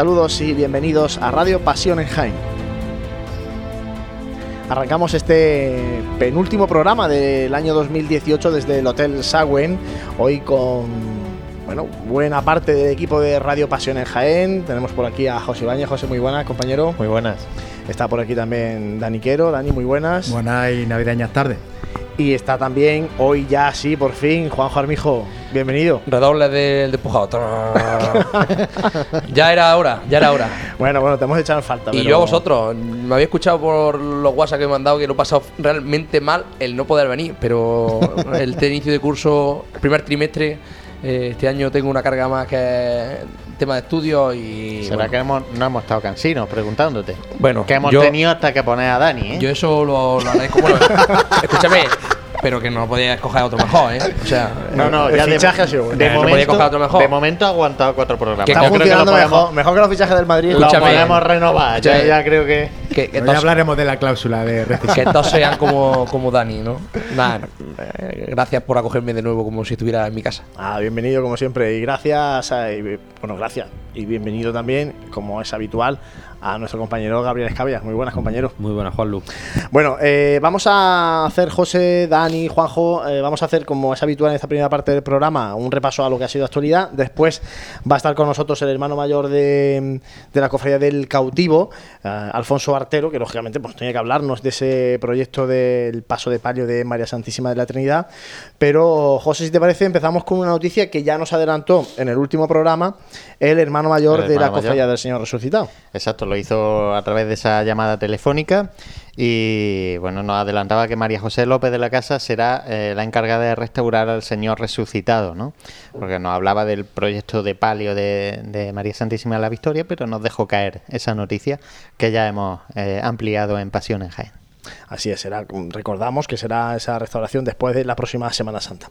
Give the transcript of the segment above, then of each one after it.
Saludos y bienvenidos a Radio Pasión en Jaén. Arrancamos este penúltimo programa del año 2018 desde el Hotel Sagüen, hoy con bueno, buena parte del equipo de Radio Pasión en Jaén. Tenemos por aquí a José Ibañez. José, muy buenas, compañero. Muy buenas. Está por aquí también Dani Quero. Dani, muy buenas. Buenas y navideñas tardes. Y está también, hoy ya sí, por fin, Juanjo Armijo. Bienvenido. Redoble del despujado. ya era hora, ya era hora. Bueno, bueno, te hemos echado en falta. Y yo a vosotros, me había escuchado por los WhatsApp que me han dado que lo he pasado realmente mal el no poder venir, pero el inicio de curso, el primer trimestre, eh, este año tengo una carga más que tema de estudio y. ¿Será que no hemos estado cansinos preguntándote? Bueno, que hemos tenido hasta que poner a Dani, ¿eh? Yo eso lo, lo agradezco. Bueno, escúchame, pero que no podía escoger otro mejor, ¿eh? O sea, no, no, ya fichaje de, De, momento, podía escoger otro mejor. De momento ha aguantado cuatro programas. Que está funcionando mejor, mejor que los fichajes del Madrid. Lo podemos renovar. Ya, ya creo que. que, ya hablaremos de la cláusula de Que todos sean como, como Dani, ¿no? Nada, eh, gracias por acogerme de nuevo como si estuviera en mi casa. Ah, bienvenido como siempre. Y gracias, bueno, gracias. Y bienvenido también, como es habitual, a nuestro compañero Gabriel Escabia. Muy buenas, compañero. Muy buenas, Juanlu. Bueno, eh, vamos a hacer, José, Dani, Juanjo, eh, vamos a hacer, como es habitual en esta primera parte del programa, un repaso a lo que ha sido actualidad. Después va a estar con nosotros el hermano mayor de, la cofradía del cautivo, eh, Alfonso Artero, que lógicamente pues, tenía que hablarnos de ese proyecto del paso de palio de María Santísima de la Trinidad. Pero, José, si te parece, empezamos con una noticia que ya nos adelantó en el último programa el hermano mayor de la cofradía del Señor Resucitado. Exacto, lo hizo a través de esa llamada telefónica y bueno, nos adelantaba que María José López de la Casa será eh, la encargada de restaurar al Señor resucitado, ¿no? Porque nos hablaba del proyecto de palio de, María Santísima de la Victoria, pero nos dejó caer esa noticia que ya hemos eh, ampliado en Pasión en Jaén. Así es, será, recordamos que será esa restauración después de la próxima Semana Santa.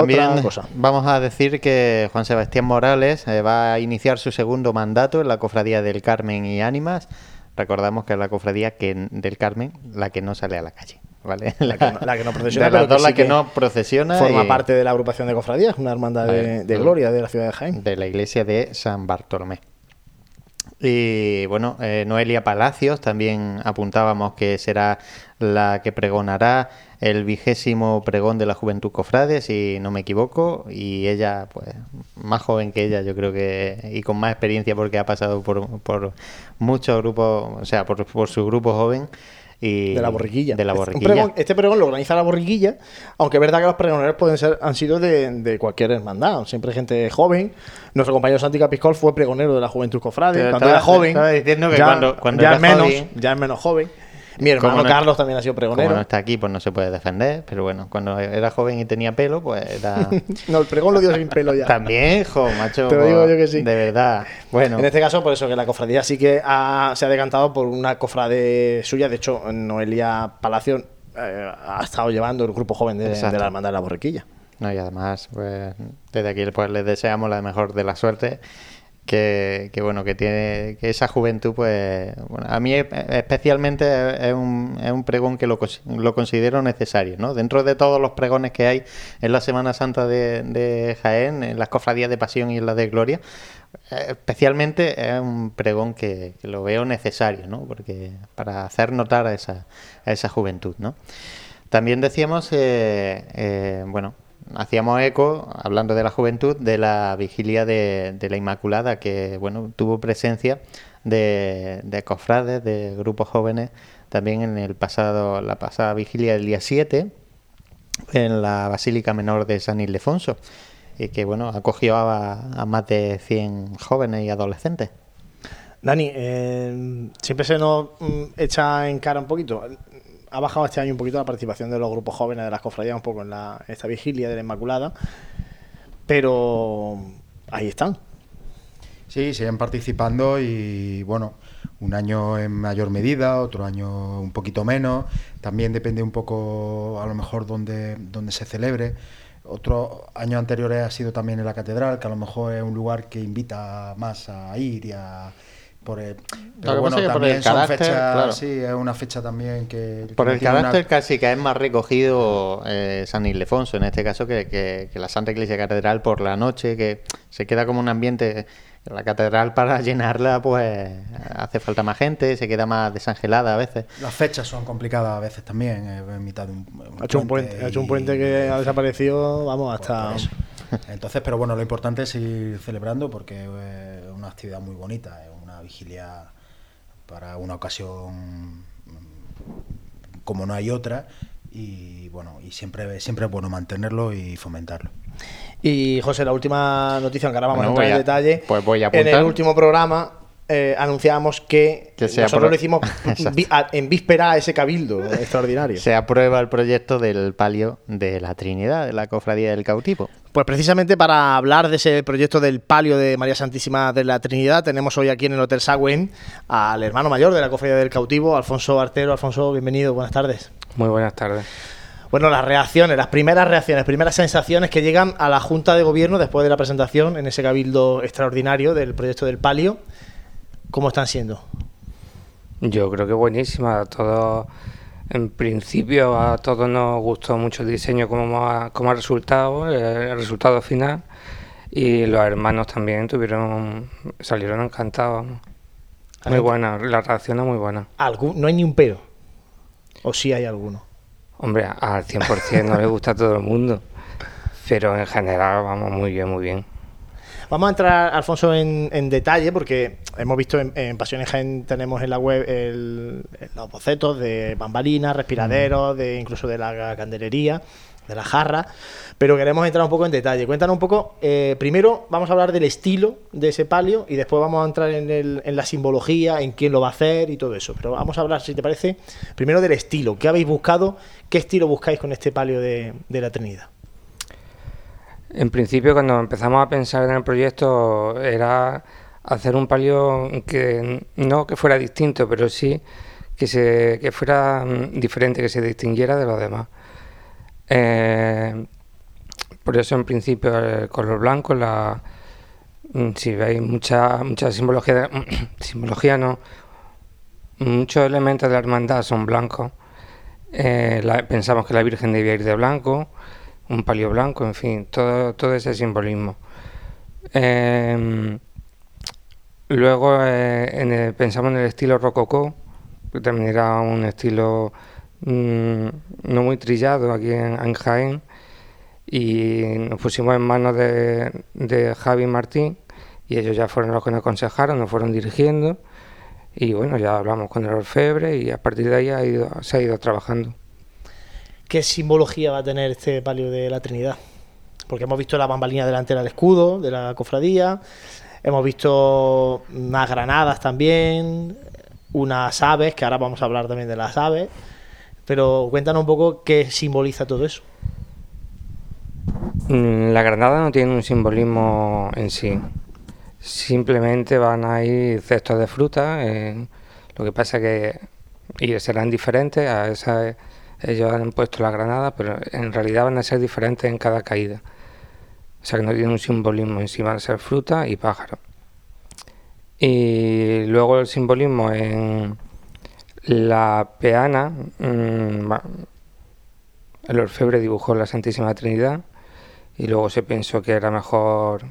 También vamos a decir que Juan Sebastián Morales eh, va a iniciar su segundo mandato en la Cofradía del Carmen y Ánimas. Recordamos que es la Cofradía que, del Carmen la que no sale a la calle. ¿vale? La, que, no, procesiona. la que, no procesiona. Forma parte de la agrupación de cofradías, una hermandad de, gloria de la ciudad de Jaén. De la iglesia de San Bartolomé. Y bueno, eh, Noelia Palacios también apuntábamos que será la que pregonará el vigésimo pregón de la Juventud Cofrade, si no me equivoco, y ella, pues, más joven que ella, yo creo que, y con más experiencia porque ha pasado por, por muchos grupos, o sea, por, por su grupo joven, y de la borriquilla. De la borriquilla. Este pregón, lo organiza la borriquilla, aunque es verdad que los pregoneros pueden ser, han sido de, de cualquier hermandad, siempre gente joven. Nuestro compañero Santi Capiscol fue pregonero de la Juventud Cofrade, cuando era joven. diciendo que cuando, cuando ya, menos, ya es menos joven. Mi hermano Carlos también ha sido pregonero. Como no está aquí, pues no se puede defender. Pero bueno, cuando era joven y tenía pelo, pues era. no, el pregón lo dio sin pelo ya. También, jo, macho. Te lo digo yo que sí. De verdad. Bueno. En este caso, por eso que la cofradía sí que se ha decantado por una cofrade suya. De hecho, Noelia Palacio eh, ha estado llevando el grupo joven de, la Hermandad de la Borriquilla. No, y además, pues, desde aquí pues, les deseamos la mejor de la suerte que, bueno que tiene que esa juventud pues bueno, a mí especialmente es un, es un pregón que lo, lo, considero necesario ¿no? dentro de todos los pregones que hay en la Semana Santa de, de Jaén en las cofradías de pasión y en las de gloria especialmente es un pregón que, lo veo necesario ¿no? porque para hacer notar a esa, a esa juventud ¿no? también decíamos eh, eh, bueno hacíamos eco, hablando de la juventud, de la vigilia de, la Inmaculada, que bueno, tuvo presencia de, de, cofrades, de grupos jóvenes, también en el pasado, la pasada vigilia del día 7, en la Basílica Menor de San Ildefonso, y que bueno, acogió a, más de 100 jóvenes y adolescentes. Dani, eh, siempre se nos mm, echa en cara un poquito ha bajado este año un poquito la participación de los grupos jóvenes de las cofradías, un poco en la, esta vigilia de la Inmaculada, pero ahí están. Sí, siguen participando y bueno, un año en mayor medida, otro año un poquito menos. También depende un poco, a lo mejor, donde, donde se celebre. Otro año anteriores ha sido también en la catedral, que a lo mejor es un lugar que invita más a ir y a, por el, pero bueno, por el son carácter, fechas, claro. sí, es una fecha también que... Por el una- carácter casi que es más recogido eh, San Ildefonso, en este caso, que, que- que la Santa Iglesia Catedral por la noche, que se queda como un ambiente... La catedral para llenarla, pues hace falta más gente, se queda más desangelada a veces. Las fechas son complicadas a veces también, eh, en mitad de un, un Ha hecho un puente, ha hecho un puente que ha desaparecido, vamos, hasta... Por eso. Entonces, pero bueno, lo importante es seguir celebrando porque eh, es una actividad muy bonita, vigilia para una ocasión mm, como no hay otra y bueno, y siempre, siempre es bueno mantenerlo y fomentarlo. Y José, la última noticia, aunque ahora vamos Bueno, a entrar en detalle. pues voy a En el apuntar. último programa eh, anunciábamos que, Que nosotros lo hicimos en víspera a ese cabildo extraordinario. Se aprueba el proyecto del palio de la Trinidad, de la Cofradía del Cautivo. Pues precisamente para hablar de ese proyecto del palio de María Santísima de la Trinidad, tenemos hoy aquí en el Hotel Sagüen al hermano mayor de la Cofradía del Cautivo, Alfonso Artero. Alfonso, bienvenido, buenas tardes. Muy buenas tardes. Bueno, las reacciones, las primeras reacciones, primeras sensaciones que llegan a la Junta de Gobierno después de la presentación en ese cabildo extraordinario del proyecto del palio, ¿cómo están siendo? Yo creo que buenísima. A todos, en principio, a todos nos gustó mucho el diseño como ha, como ha resultado, eh, el resultado final. Y los hermanos también tuvieron, salieron encantados. Muy buena, la reacción es muy buena. ¿Algún- no hay ni un pero. ¿O sí hay alguno? Hombre, al 100% no le gusta a todo el mundo. Pero en general, vamos, muy bien, muy bien. Vamos a entrar, Alfonso, en, en detalle, porque hemos visto en, en Pasiones Jaén, tenemos en la web el- los bocetos de bambalinas, respiraderos, de incluso de la candelería, de la jarra, pero queremos entrar un poco en detalle. Cuéntanos un poco, eh, primero vamos a hablar del estilo de ese palio y después vamos a entrar en, el- en la simbología, en quién lo va a hacer y todo eso. Pero vamos a hablar, si te parece, primero del estilo. ¿Qué habéis buscado? ¿Qué estilo buscáis con este palio de, de la Trinidad? En principio, cuando empezamos a pensar en el proyecto, era hacer un palio que no que fuera distinto, pero sí que, se, que fuera mm, diferente, que se distinguiera de los demás. Eh, por eso, en principio, el color blanco, la, mm, si veis mucha, mucha simbología, simbología no, muchos elementos de la hermandad son blancos. Eh, la- pensamos que la Virgen debía ir de blanco, un palio blanco, en fin, todo, todo ese simbolismo. Eh, luego eh, pensamos en el estilo rococó, que también era un estilo mm, no muy trillado aquí en, Jaén, y nos pusimos en manos de, Javi Martín, y ellos ya fueron los que nos aconsejaron, nos fueron dirigiendo, y bueno, ya hablamos con el orfebre, y a partir de ahí ha ido- se ha ido trabajando. ¿Qué simbología va a tener este palio de la Trinidad? Porque hemos visto la bambalina delantera del escudo de la cofradía, hemos visto unas granadas también, unas aves, que ahora vamos a hablar también de las aves, pero cuéntanos un poco qué simboliza todo eso. Mm, La granada no tiene un simbolismo en sí. Simplemente van a ir cestos de fruta. eh, lo que pasa que y serán diferentes. A esa, ellos han puesto la granada, pero en realidad van a ser diferentes en cada caída. O sea que no tiene un simbolismo en sí. Van a ser fruta y pájaro. Y luego el simbolismo en la peana. mm, el orfebre dibujó la Santísima Trinidad y luego se pensó que era mejor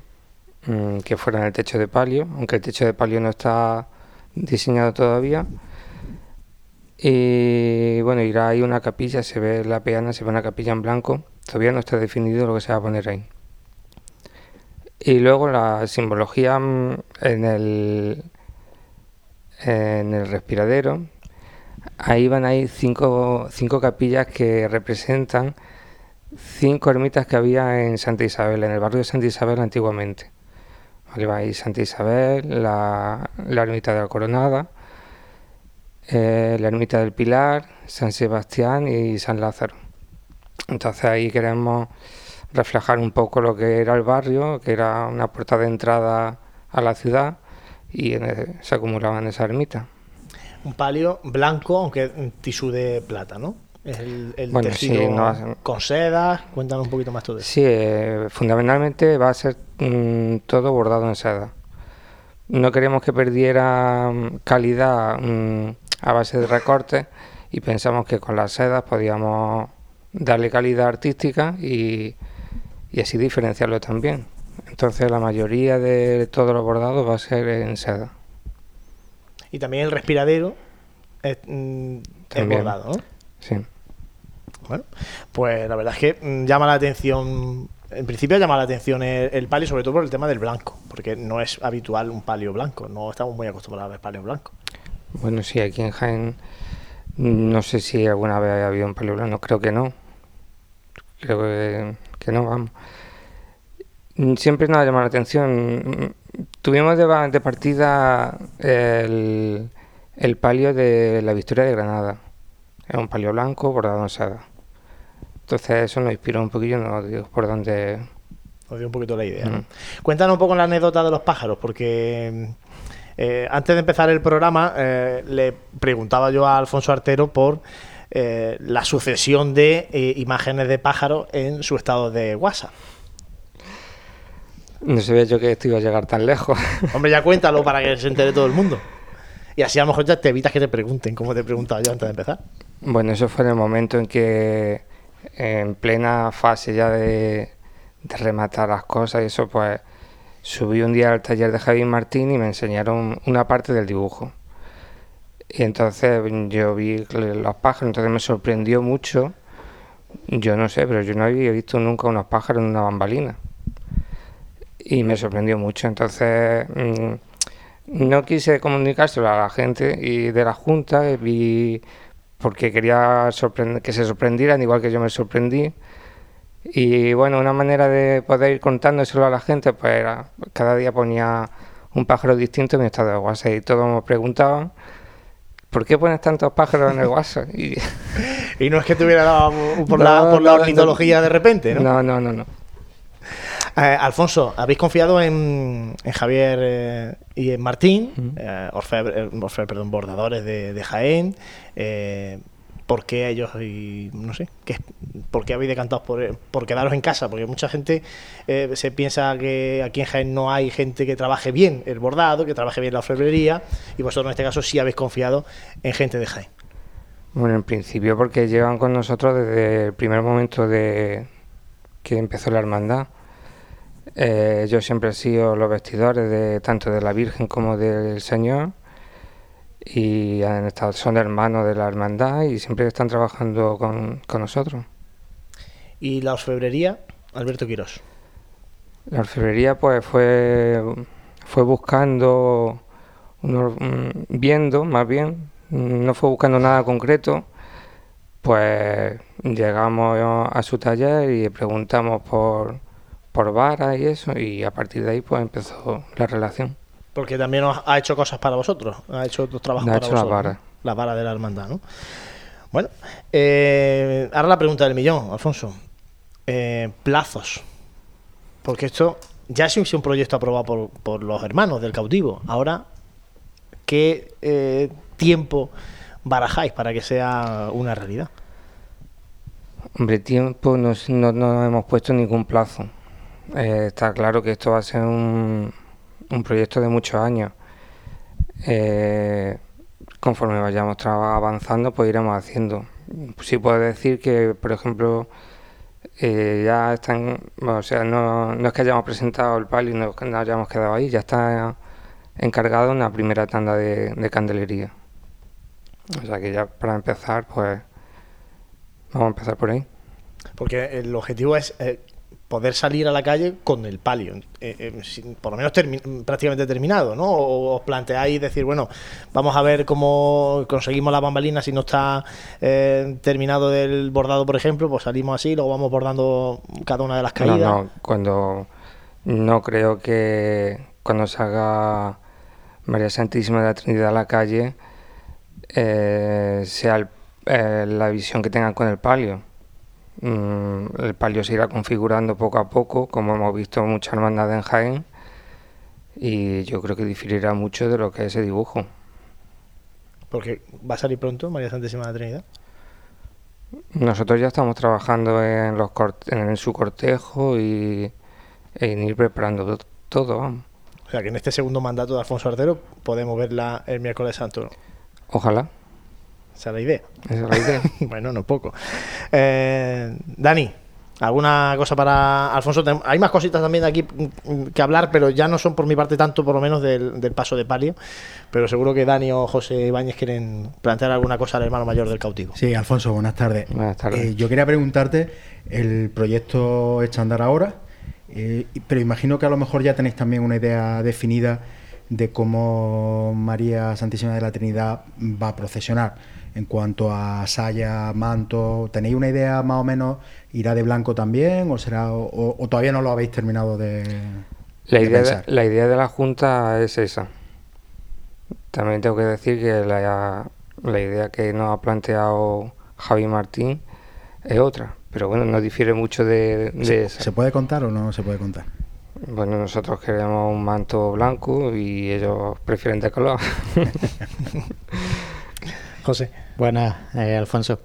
mm, que fuera en el techo de palio, aunque el techo de palio no está diseñado todavía. Y bueno, irá ahí una capilla, se ve la peana, se ve una capilla en blanco, todavía no está definido lo que se va a poner ahí. Y luego la simbología mm, en el, en el respiradero, ahí van a ir cinco, cinco capillas que representan cinco ermitas que había en Santa Isabel, en el barrio de Santa Isabel antiguamente. Vale, va ahí Santa Isabel, la, la ermita de la Coronada, eh, la ermita del Pilar, San Sebastián y San Lázaro. Entonces ahí queremos reflejar un poco lo que era el barrio, que era una puerta de entrada a la ciudad y en el- se acumulaban esas ermitas. Un palio blanco, aunque en tisú de plata, ¿no? Es el, el Bueno, tejido sí, no hacen- con sedas. Cuéntanos un poquito más todo eso. Sí, eh, fundamentalmente va a ser mm, todo bordado en seda. no queremos que perdiera mm, calidad mm, a base de recortes y pensamos que con las sedas podíamos darle calidad artística y, y así diferenciarlo también. Entonces la mayoría de todos los bordados va a ser en seda. Y también el respiradero es, mm, es bordado, ¿no? Sí. Bueno, pues la verdad es que mm, llama la atención, en principio llama la atención el, el palio, sobre todo por el tema del blanco, porque no es habitual un palio blanco, no estamos muy acostumbrados a ver palios blancos. Bueno, sí, aquí en Jaén no sé si alguna vez ha habido un palio blanco, creo que no. Creo que, que no, vamos. Siempre nos ha llamado la atención. Tuvimos de, partida el, el palio de la Victoria de Granada. Es un palio blanco bordado en seda. Entonces eso nos inspiró un poquillo, nos dio por dónde... Os dio un poquito la idea. ¿no? Mm. Cuéntanos un poco la anécdota de los pájaros, porque eh, antes de empezar el programa eh, le preguntaba yo a Alfonso Artero por eh, la sucesión de imágenes de pájaros en su estado de WhatsApp. No sabía yo que esto iba a llegar tan lejos. Hombre, ya cuéntalo para que se entere todo el mundo. Y así a lo mejor ya te evitas que te pregunten, como te he preguntado yo antes de empezar. Bueno, eso fue en el momento en que, en plena fase ya de, de rematar las cosas y eso, pues subí un día al taller de Javi Martín y me enseñaron una parte del dibujo. Y entonces yo vi los pájaros, entonces me sorprendió mucho. Yo no sé, pero yo no había visto nunca unos pájaros en una bambalina. Y me sorprendió mucho. Entonces mm, no quise comunicárselo a la gente y de la Junta porque quería que se sorprendieran igual que yo me sorprendí. Y bueno, una manera de poder ir contándoselo a la gente, pues era, cada día ponía un pájaro distinto en mi estado de WhatsApp y todos me preguntaban, ¿por qué pones tantos pájaros en el WhatsApp? Y, Y no es que te hubiera dado por, la, No, por la no. ornitología de repente, ¿no? no, no, no, no. Eh, Alfonso, habéis confiado en, en Javier eh, y en Martín, eh, orfebre- orfebre, perdón, bordadores de, de Jaén. ¿Por qué ellos y no sé? ¿qué, ¿Por habéis decantado por, por quedaros en casa? Porque mucha gente eh, se piensa que aquí en Jaén no hay gente que trabaje bien el bordado, que trabaje bien la orfebrería, y vosotros en este caso sí habéis confiado en gente de Jaén. Bueno, en principio porque llevan con nosotros desde el primer momento de que empezó la hermandad. Eh, yo siempre he sido los vestidores de tanto de la Virgen como del Señor y han estado, son hermanos de la hermandad y siempre están trabajando con, con nosotros. Y la orfebrería, Alberto Quirós. La orfebrería pues fue, fue buscando, viendo más bien, no fue buscando nada concreto, pues llegamos a su taller y preguntamos por, por varas y eso y a partir de ahí pues empezó la relación. Porque también ha hecho cosas para vosotros. Ha hecho otros trabajos Ha para hecho vosotros. varas. ¿no? Las varas de la hermandad, ¿no? Bueno, eh, ahora la pregunta del millón, Alfonso. Eh, plazos. Porque esto ya es un proyecto aprobado por, por los hermanos del cautivo. Ahora, ¿qué eh, tiempo barajáis para que sea una realidad? Hombre, tiempo no, no, no hemos puesto ningún plazo. Eh, está claro que esto va a ser un, un proyecto de muchos años. Eh, conforme vayamos avanzando, pues iremos haciendo. Sí puedo decir que, por ejemplo, eh, ya están, o sea, no, no es que hayamos presentado el palio y no, nos hayamos quedado ahí, ya está encargado una primera tanda de, de candelería. O sea que ya para empezar, pues vamos a empezar por ahí. Porque el objetivo es eh, poder salir a la calle con el palio, eh, eh, sin- por lo menos termi- prácticamente terminado, ¿no? O os planteáis decir, bueno, vamos a ver cómo conseguimos la bambalina si no está eh, terminado del bordado, por ejemplo, pues salimos así, luego vamos bordando cada una de las No, caídas. no, cuando no creo que cuando salga María Santísima de la Trinidad a la calle sea el- la visión que tengan con el palio. Mm, el palio se irá configurando poco a poco, como hemos visto muchas hermandades en Jaén, y yo creo que diferirá mucho de lo que es ese dibujo. Porque va a salir pronto María Santísima de la Trinidad. Nosotros ya estamos trabajando en, los en su cortejo y en ir preparando to- todo, vamos. O sea que en este segundo mandato de Alfonso Artero podemos verla el miércoles santo. ¿no? Ojalá. Esa es la idea. Esa es la idea. bueno, no poco. Eh, Dani, ¿alguna cosa para Alfonso? Hay más cositas también de aquí que hablar, pero ya no son por mi parte tanto, por lo menos, del, del paso de palio. Pero seguro que Dani o José Ibáñez quieren plantear alguna cosa al hermano mayor del cautivo. Sí, Alfonso, buenas tardes. Buenas tardes. Eh, yo quería preguntarte, el proyecto andar ahora, eh, pero imagino que a lo mejor ya tenéis también una idea definida de cómo María Santísima de la Trinidad va a procesionar en cuanto a saya, manto. ¿Tenéis una idea más o menos? ¿Irá de blanco también o será o, o todavía no lo habéis terminado de, La de idea de, la idea de la Junta es esa. También tengo que decir que la, la idea que nos ha planteado Javi Martín es otra, pero bueno, no difiere mucho de, de ¿Se, esa. se puede contar o no se puede contar? Bueno, nosotros queremos un manto blanco y ellos prefieren de color. José. Buenas, eh, Alfonso.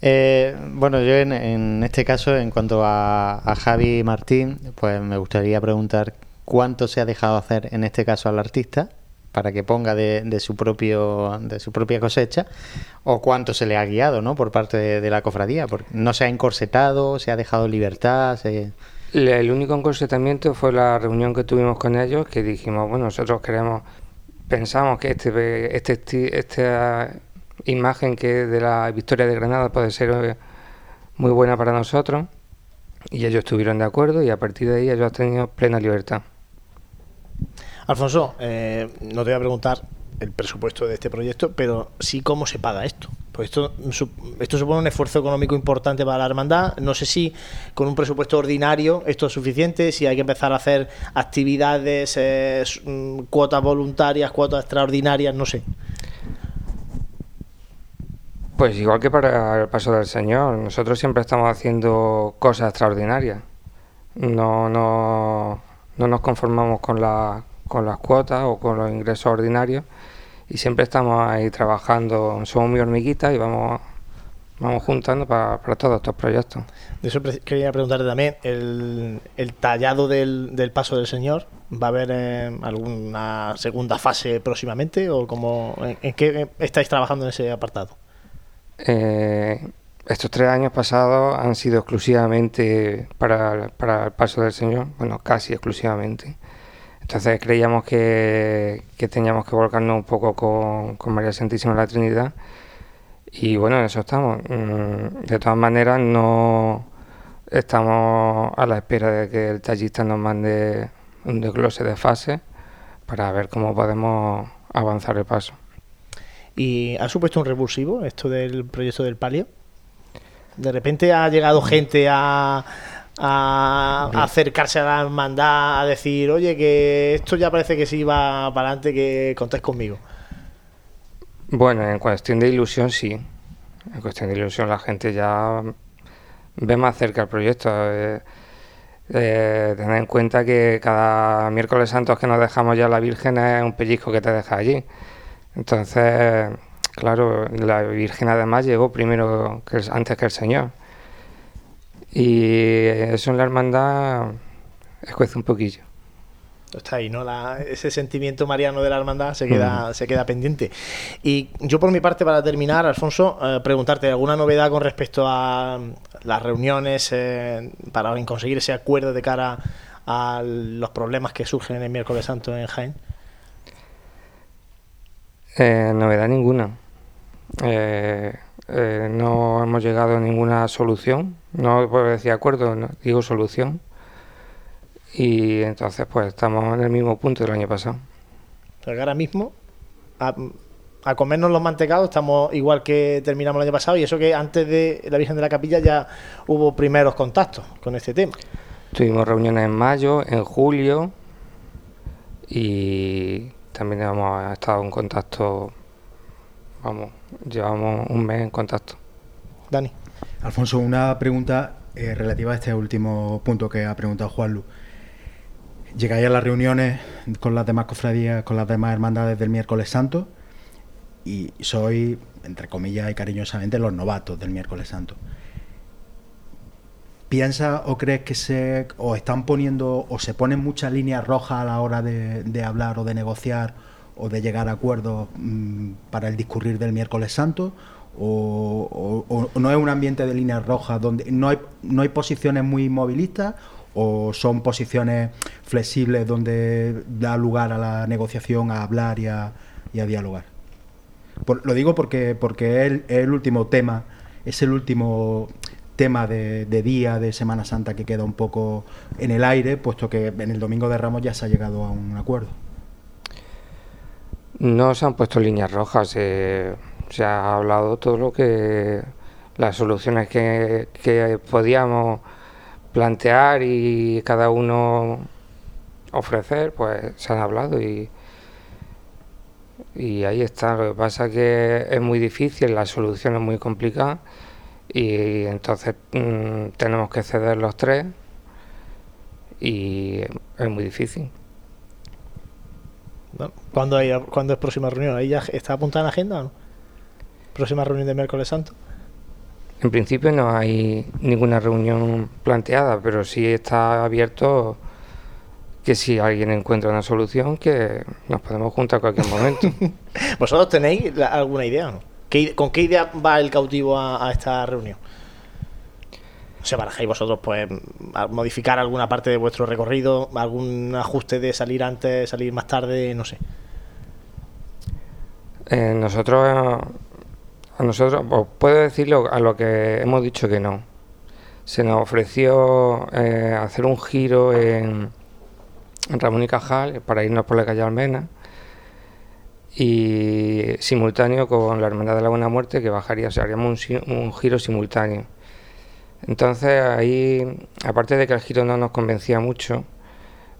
Eh, bueno, yo en, en este caso, en cuanto a, a Javi Martín, pues me gustaría preguntar cuánto se ha dejado hacer en este caso al artista para que ponga de, de su propio de su propia cosecha o cuánto se le ha guiado, ¿no? Por parte de, de la cofradía, porque no se ha encorsetado, se ha dejado libertad, se... Le- El único encorsetamiento fue la reunión que tuvimos con ellos, que dijimos, bueno, nosotros queremos, pensamos que este, este, esta imagen que de la victoria de Granada puede ser eh, muy buena para nosotros, y ellos estuvieron de acuerdo y a partir de ahí ellos han tenido plena libertad. Alfonso, eh, no te voy a preguntar el presupuesto de este proyecto, pero sí cómo se paga esto. Pues esto, esto supone un esfuerzo económico importante para la hermandad. No sé si con un presupuesto ordinario esto es suficiente, si hay que empezar a hacer actividades, eh, mm, cuotas voluntarias, cuotas extraordinarias, no sé. Pues igual que para el paso del Señor, nosotros siempre estamos haciendo cosas extraordinarias. No, no, no nos conformamos con, la, con las cuotas o con los ingresos ordinarios y siempre estamos ahí trabajando. Somos muy hormiguitas y vamos, vamos juntando para, para todos estos proyectos. De eso quería preguntarte también, el, el tallado del, del paso del Señor, ¿va a haber eh, alguna segunda fase próximamente o cómo, en, en qué estáis trabajando en ese apartado? Eh, estos tres años pasados han sido exclusivamente para, el paso del Señor, bueno, casi exclusivamente. Entonces creíamos que, que teníamos que volcarnos un poco con, con María Santísima de la Trinidad y bueno, en eso estamos. Mm, De todas maneras, no estamos a la espera de que el tallista nos mande un desglose de fase para ver cómo podemos avanzar el paso. ¿Y ha supuesto un revulsivo esto del proyecto del palio? De repente ha llegado gente a, a acercarse a la hermandad, a decir, oye, que esto ya parece que sí va para adelante, que contáis conmigo. Bueno, en cuestión de ilusión sí. En cuestión de ilusión la gente ya ve más cerca el proyecto. Eh, eh, tened en cuenta que cada miércoles santos que nos dejamos ya la Virgen es un pellizco que te deja allí. Entonces, claro, la Virgen además llegó primero que el- antes que el Señor. Y eso en la hermandad escuece un poquillo. Está ahí, ¿no? La- ese sentimiento mariano de la hermandad se queda, se queda pendiente. Y yo por mi parte, para terminar, Alfonso, eh, preguntarte alguna novedad con respecto a las reuniones eh, para conseguir ese acuerdo de cara a los problemas que surgen en el miércoles santo en Jaén. Eh, novedad ninguna. Eh, eh, no hemos llegado a ninguna solución. No puedo decir acuerdo, no, digo solución. Y entonces pues estamos en el mismo punto del año pasado. O sea, que ahora mismo, a, a comernos los mantecados, estamos igual que terminamos el año pasado, y eso que antes de la Virgen de la Capilla ya hubo primeros contactos con este tema. Tuvimos reuniones en mayo, en julio y también hemos estado en contacto, vamos, llevamos un mes en contacto. Dani. Alfonso, una pregunta eh, relativa a este último punto que ha preguntado Juanlu. Llegáis a las reuniones con las demás cofradías, con las demás hermandades del miércoles santo y sois, entre comillas y cariñosamente, los novatos del miércoles santo. ¿Piensas o crees que se o están poniendo o se ponen muchas líneas rojas a la hora de, hablar o de negociar o de llegar a acuerdos mm, para el discurrir del miércoles santo? O, no es un ambiente de líneas rojas donde no hay, no hay posiciones muy inmovilistas o son posiciones flexibles donde da lugar a la negociación, a hablar y a, dialogar? Lo digo porque, porque es el último tema, es el último tema de, de día de Semana Santa que queda un poco en el aire, puesto que en el Domingo de Ramos ya se ha llegado a un acuerdo. No se han puesto líneas rojas, se ha hablado todo lo que las soluciones que, que podíamos plantear y cada uno ofrecer, pues se han hablado y, y ahí está. Lo que pasa es que es muy difícil, la solución es muy complicada y entonces mm, tenemos que ceder los tres y es muy difícil. Bueno, ¿cuándo, hay, ¿Cuándo es próxima reunión? ¿Ahí ya está apuntada en agenda o no? ¿Próxima reunión de miércoles santo? En principio no hay ninguna reunión planteada, pero sí está abierto que si alguien encuentra una solución, que nos podemos juntar a cualquier momento. ¿Vosotros tenéis la- alguna idea o no? ¿Qué ide- ¿Con qué idea va el cautivo a, esta reunión? O sea, barajáis vosotros, pues, modificar alguna parte de vuestro recorrido, algún ajuste de salir antes, salir más tarde, no sé. Eh, nosotros, a nosotros, os puedo decirlo a lo que hemos dicho que no. Se nos ofreció eh, hacer un giro en, en Ramón y Cajal para irnos por la calle Almena y simultáneo con la Hermandad de la Buena Muerte que bajaría, o sea, haríamos un, un giro simultáneo. Entonces ahí, aparte de que el giro no nos convencía mucho,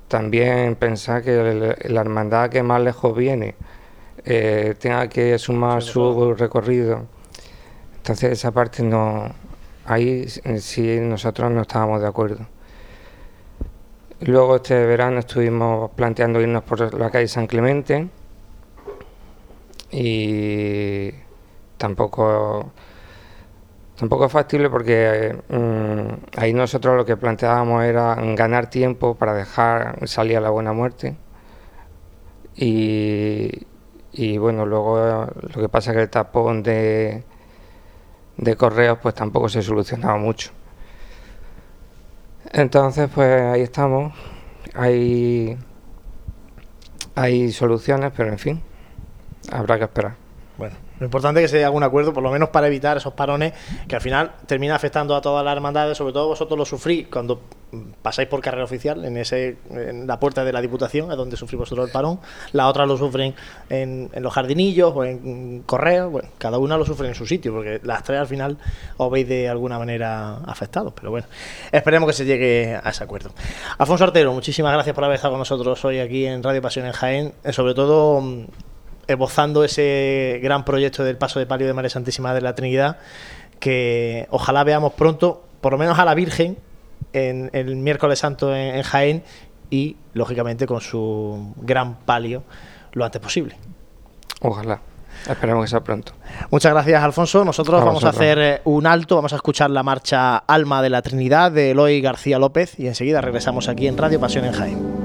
también pensar que el- la hermandad que más lejos viene eh, tenga que sumar su recorrido. Entonces esa parte no, ahí eh, sí nosotros no estábamos de acuerdo. Luego este verano estuvimos planteando irnos por la calle San Clemente y tampoco tampoco es factible porque mm, ahí nosotros lo que planteábamos era ganar tiempo para dejar salir a la buena muerte. Y, y bueno luego lo que pasa es que el tapón de de correos pues tampoco se solucionaba mucho. Entonces pues ahí estamos. Hay hay soluciones pero en fin habrá que esperar Bueno, lo importante es que se a algún acuerdo, por lo menos para evitar esos parones que al final termina afectando a todas las hermandades, sobre todo vosotros lo sufrís cuando mm, pasáis por carrera oficial, en ese en la puerta de la Diputación, es donde sufrimos vosotros el parón, la otra lo sufren en, en los jardinillos o en mm, correos, bueno, cada una lo sufre en su sitio, porque las tres al final os veis de alguna manera afectados, pero bueno, esperemos que se llegue a ese acuerdo. Alfonso Artero, muchísimas gracias por haber estado con nosotros hoy aquí en Radio Pasión en Jaén, eh, sobre todo... esbozando ese gran proyecto del paso de palio de María Santísima de la Trinidad, que ojalá veamos pronto, por lo menos a la Virgen, en el miércoles santo en, en Jaén y, lógicamente, con su gran palio lo antes posible. ojalá esperemos que sea pronto Muchas gracias, Alfonso. Nosotros A vamos a hacer eh, un alto, vamos a escuchar la marcha Alma de la Trinidad de Eloy García López y enseguida regresamos aquí en Radio Pasión en Jaén.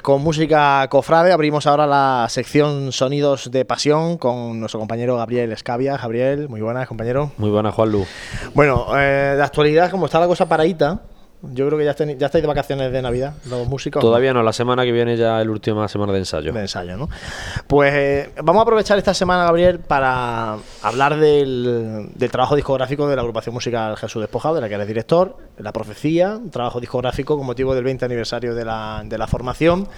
Pues con música cofrade abrimos ahora la sección Sonidos de Pasión con nuestro compañero Gabriel Escavia. Gabriel, muy buenas, compañero. Muy buenas, Juanlu. Bueno, eh, de actualidad, como está la cosa paradita, yo creo que ya, estáis, ya estáis de vacaciones de Navidad, los músicos. Todavía no, la semana que viene ya es la última semana de ensayo. De ensayo, ¿no? Pues eh, vamos a aprovechar esta semana, Gabriel, para hablar del, del, trabajo discográfico de la agrupación musical Jesús Despojado, de la que eres director, La Profecía, un trabajo discográfico con motivo del 20 aniversario de la, de la formación.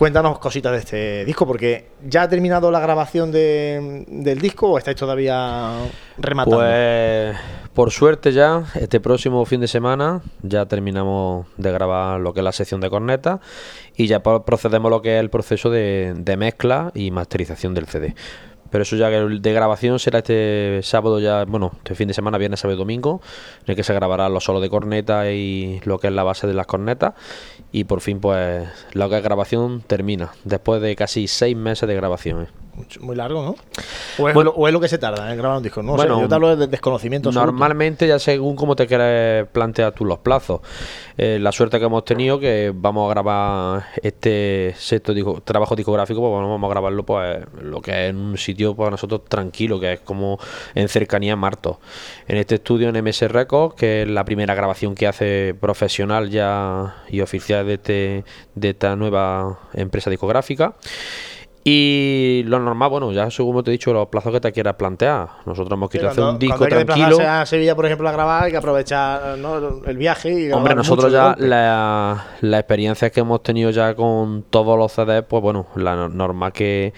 Cuéntanos cositas de este disco, porque ¿ya ha terminado la grabación de, del disco o estáis todavía rematando? Pues por suerte ya, este próximo fin de semana ya terminamos de grabar lo que es la sección de corneta y ya procedemos a lo que es el proceso de, de mezcla y masterización del CD. Pero eso ya de grabación será este sábado ya, bueno, este fin de semana, viernes, sábado y domingo, en el que se grabará los solos de corneta y lo que es la base de las cornetas. Y por fin, pues, lo que es grabación termina, después de casi seis meses de grabación. ¿eh? Muy largo, ¿no? O es, bueno, lo, o es, lo, que se tarda en grabar un disco. No bueno, sé, yo te hablo de desconocimiento. Normalmente, ya según cómo te quieres plantear tú los plazos. Eh, la suerte que hemos tenido que vamos a grabar este sexto disco, trabajo discográfico, pues vamos a grabarlo pues lo que es en un sitio para nosotros tranquilo, que es como en cercanía a Marto. En este estudio en MS Records, que es la primera grabación que hace profesional ya y oficial de, este, de esta nueva empresa discográfica. Y lo normal, bueno, ya según te he dicho, los plazos que te quieras plantear. Nosotros hemos querido hacer un disco hay que tranquilo. a Sevilla, por ejemplo, a grabar, hay que aprovechar ¿no? el viaje. Y Hombre, nosotros ya la, la, experiencia que hemos tenido ya con todos los CDs, pues bueno, la normal que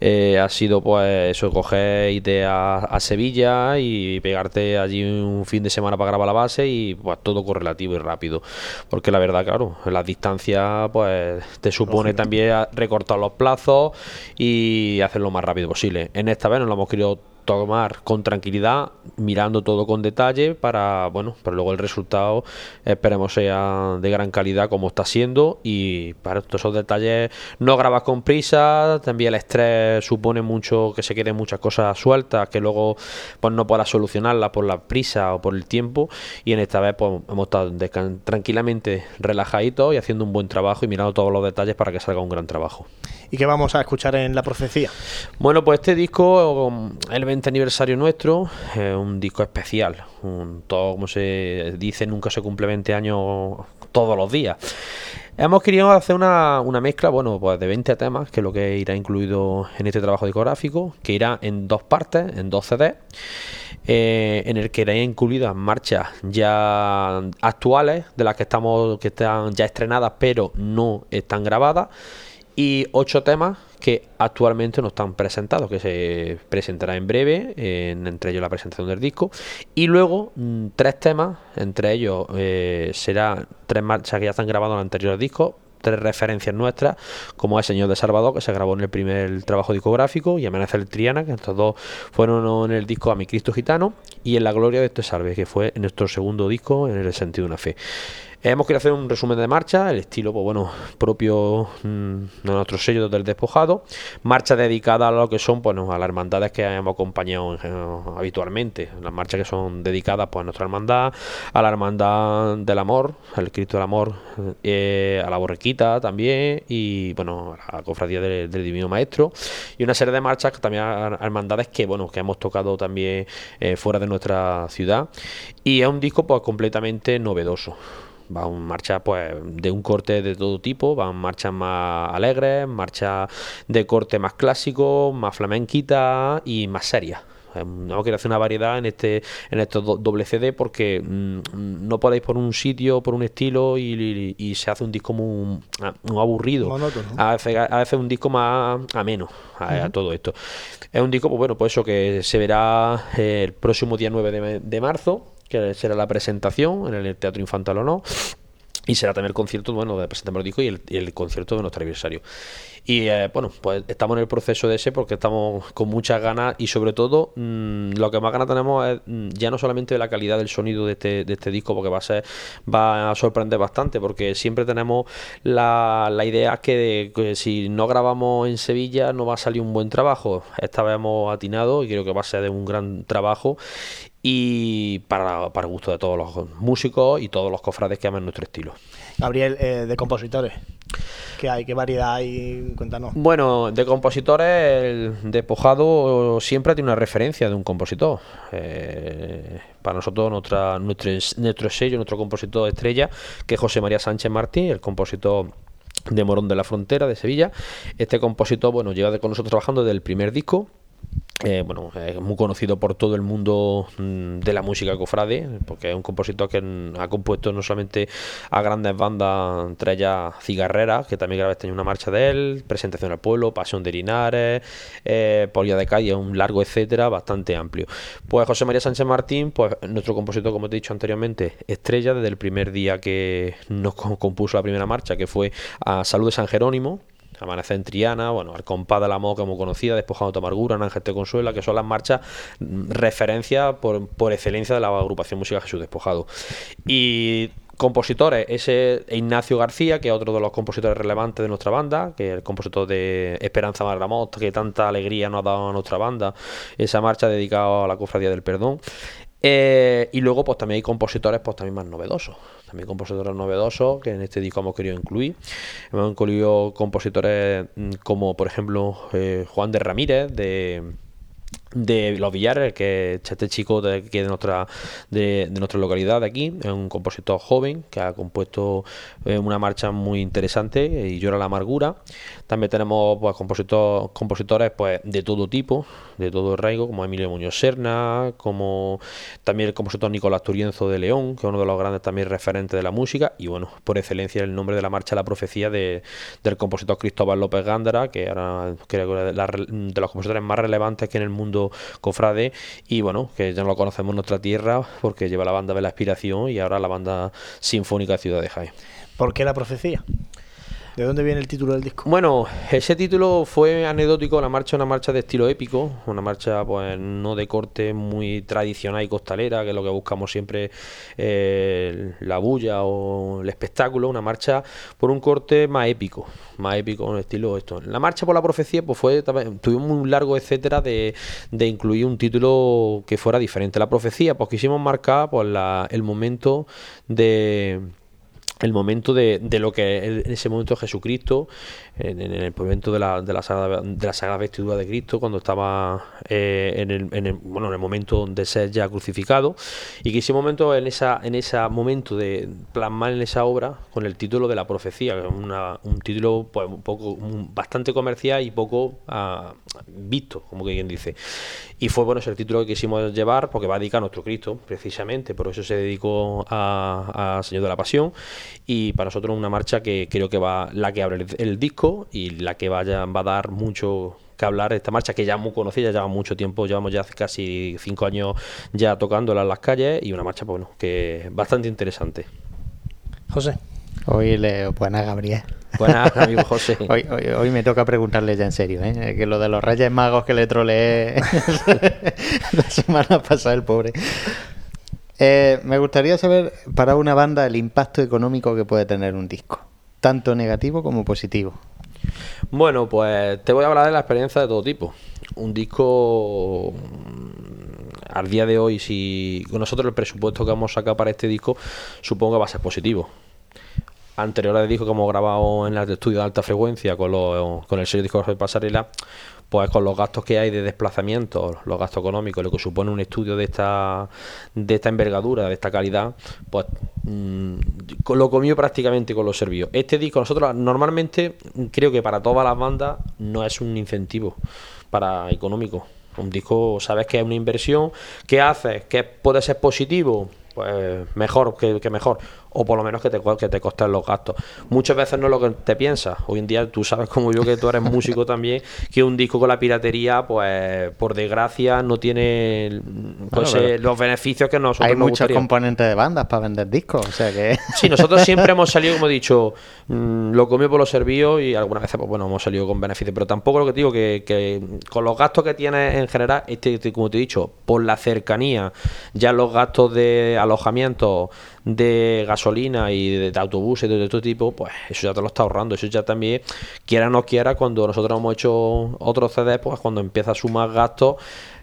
eh, ha sido, pues eso, coger, irte a, a, Sevilla y pegarte allí un fin de semana para grabar la base y pues todo correlativo y rápido. Porque la verdad, claro, la distancia, pues te supone también recortar los plazos y hacerlo lo más rápido posible. En esta vez nos lo hemos querido tomar con tranquilidad, mirando todo con detalle para, bueno, pero luego el resultado esperemos sea de gran calidad como está siendo y para todos esos detalles no grabas con prisa, también el estrés supone mucho que se queden muchas cosas sueltas que luego pues no puedas solucionarlas por la prisa o por el tiempo y en esta vez pues hemos estado tranquilamente relajaditos y haciendo un buen trabajo y mirando todos los detalles para que salga un gran trabajo. ¿Y qué vamos a escuchar en La Profecía? Bueno, pues este disco, el 20 aniversario nuestro, es un disco especial. Todo, como se dice, nunca se cumple 20 años todos los días. Hemos querido hacer una, una, mezcla, bueno, pues de 20 temas, que es lo que irá incluido en este trabajo discográfico, que irá en dos partes, en dos CDs, eh, en el que irá incluidas marchas ya actuales, de las que estamos, que están ya estrenadas, pero no están grabadas y ocho temas que actualmente no están presentados, que se presentará en breve, entre ellos la presentación del disco, y luego mm, tres temas, entre ellos eh, será tres marchas que ya están grabados en el anterior disco, tres referencias nuestras, como es Señor de Salvador, que se grabó en el primer trabajo discográfico, y Amanecer Triana, que estos dos fueron en el disco A mi Cristo Gitano, y en La Gloria de este Salve, que fue en nuestro segundo disco, en el sentido de una fe. Hemos querido hacer un resumen de marcha, el estilo, pues bueno, propio mm, de nuestro sello del despojado. Marcha dedicada a lo que son, bueno, a las hermandades que hemos acompañado habitualmente. Las marchas que son dedicadas pues, a nuestra hermandad, a la hermandad del amor, al Cristo del amor, eh, a la borrequita también, y bueno, a la cofradía del, Divino Maestro. Y una serie de marchas que también hermandades que, bueno, que hemos tocado también eh, fuera de nuestra ciudad. Y es un disco pues completamente novedoso va en marcha pues de un corte de todo tipo, van marchas más alegres, marchas de corte más clásico, más flamenquita y más serias. No quiero hacer una variedad en este en estos doble CD porque mm, no podéis por un sitio, por un estilo y, se hace un disco muy, aburrido. A, veces, un disco más ameno a, todo esto. Es un disco, pues bueno, pues eso que se verá el próximo día 9 de, de marzo que será la presentación en el Teatro Infantil o no. Y será también el concierto, bueno, de presentamos el disco y el, concierto de nuestro aniversario. Y eh, bueno, pues estamos en el proceso de ese porque estamos con muchas ganas y sobre todo mm, lo que más ganas tenemos es mm, ya no solamente de la calidad del sonido de este, de este disco, porque va a ser, va a sorprender bastante, porque siempre tenemos la, la idea que, que si no grabamos en Sevilla no va a salir un buen trabajo. Esta vez hemos atinado y creo que va a ser de un gran trabajo y para, para el gusto de todos los músicos y todos los cofrades que aman nuestro estilo. Gabriel, eh, de compositores. ¿Qué hay? ¿Qué variedad hay? Cuéntanos. Bueno, de compositores, el despojado siempre tiene una referencia de un compositor. Eh, para nosotros, nuestra, nuestro, nuestro sello, nuestro compositor estrella, que es José María Sánchez Martín, el compositor de Morón de la Frontera, de Sevilla. Este compositor, bueno, lleva con nosotros trabajando desde el primer disco eh, bueno, es muy conocido por todo el mundo mm, de la música cofrade, porque es un compositor que ha compuesto no solamente a grandes bandas, entre ellas Cigarrera, que también grabé este año una marcha de él, Presentación al Pueblo, Pasión de Linares, eh, de Calle, un largo etcétera, bastante amplio. Pues José María Sánchez Martín, pues nuestro compositor, como te he dicho anteriormente, estrella desde el primer día que nos compuso la primera marcha, que fue a Salud de San Jerónimo, Amanecer en Triana, bueno, al compás de la moca como conocida, Despojando tu amargura, Ángel te consuela, que son las marchas mm, referencia por, por excelencia de la agrupación Música Jesús Despojado. Y compositores, ese Ignacio García, que es otro de los compositores relevantes de nuestra banda, que es el compositor de Esperanza Marramot, que tanta alegría nos ha dado a nuestra banda, esa marcha dedicada a la cofradía del perdón. Eh, y luego, pues también hay compositores, pues también más novedosos. También compositores novedosos que en este disco hemos querido incluir. Hemos incluido compositores mm, como, por ejemplo, eh, Juan de Ramírez, de de Los Villares, que es este chico de, que de nuestra de, nuestra localidad de aquí, es un compositor joven que ha compuesto eh, una marcha muy interesante y llora la amargura. También tenemos pues compositor, compositores pues de todo tipo, de todo raigo, como Emilio Muñoz Serna, como también el compositor Nicolás Turienzo de León, que es uno de los grandes también referentes de la música, y bueno, por excelencia el nombre de la marcha La Profecía de, del compositor Cristóbal López Gándara, que ahora creo que es de los compositores más relevantes que en el mundo cofrade y bueno, que ya no lo conocemos en nuestra tierra porque lleva la banda de la Aspiración y ahora la banda sinfónica Ciudad de Jaén. ¿Por qué la profecía? ¿De dónde viene el título del disco? Bueno, ese título fue anecdótico, la marcha una marcha de estilo épico, una marcha pues no de corte muy tradicional y costalera, que es lo que buscamos siempre eh, la bulla o el espectáculo, una marcha por un corte más épico, más épico un estilo esto. La marcha por la profecía pues fue tuvimos un largo etcétera de, incluir un título que fuera diferente. La profecía pues quisimos marcar pues el momento de el momento de, de, lo que en ese momento Jesucristo, en, el momento de la, de la, sagrada, de la sagrada vestidura de Cristo, cuando estaba eh, en, el, en, el, bueno, en el momento de ser ya crucificado, y que ese momento, en esa en ese momento de plasmar en esa obra con el título de la profecía, una, un título pues, un poco bastante comercial y poco uh, visto, como que quien dice. Y fue bueno, ese el título que quisimos llevar porque va a dedicar a nuestro Cristo, precisamente, por eso se dedicó a Señor de la Pasión. Y para nosotros una marcha que creo que va la que abre el, disco y la que vaya va a dar mucho que hablar esta marcha que ya es muy conocida, lleva mucho tiempo, llevamos ya casi cinco años ya tocándola en las calles y una marcha pues, bueno, que bastante interesante. José. Hoy le buena Gabriel. Buenas, amigo José. Hoy, hoy, hoy, me toca preguntarle ya en serio, ¿eh? que lo de los Reyes Magos que le troleé la semana pasada el pobre. Eh, me gustaría saber para una banda el impacto económico que puede tener un disco, tanto negativo como positivo. Bueno, pues te voy a hablar de la experiencia de todo tipo. Un disco mm, al día de hoy, si con nosotros el presupuesto que vamos a sacar para este disco, supongo que va a ser positivo. Anteriores discos que hemos grabado en el estudio de alta frecuencia con, con el sello disco de Pasarela, pues con los gastos que hay de desplazamiento, los gastos económicos, lo que supone un estudio de esta, de esta envergadura, de esta calidad, pues mmm, lo comió prácticamente con los servicios. Este disco, nosotros normalmente creo que para todas las bandas no es un incentivo para económico. Un disco, sabes que es una inversión, ¿qué haces? ¿Que puede ser positivo? Pues mejor que, que mejor o por lo menos que te, que te costen los gastos. Muchas veces no es lo que te piensas. Hoy en día tú sabes como yo que tú eres músico también, que un disco con la piratería, pues por desgracia no tiene pues, eh, los beneficios que nosotros Hay muchos componentes de bandas para vender discos, o sea que... Sí, nosotros siempre hemos salido, como he dicho, mm, lo comió por los servicios y algunas veces, pues bueno, hemos salido con beneficios, pero tampoco lo que te digo, que, que con los gastos que tienes en general, este, este, como te he dicho, por la cercanía, ya los gastos de alojamiento, de gasolina y de, autobuses de, todo tipo, pues eso ya te lo está ahorrando. Eso ya también, quiera o no quiera, cuando nosotros hemos hecho otros CD, pues cuando empieza a sumar gastos,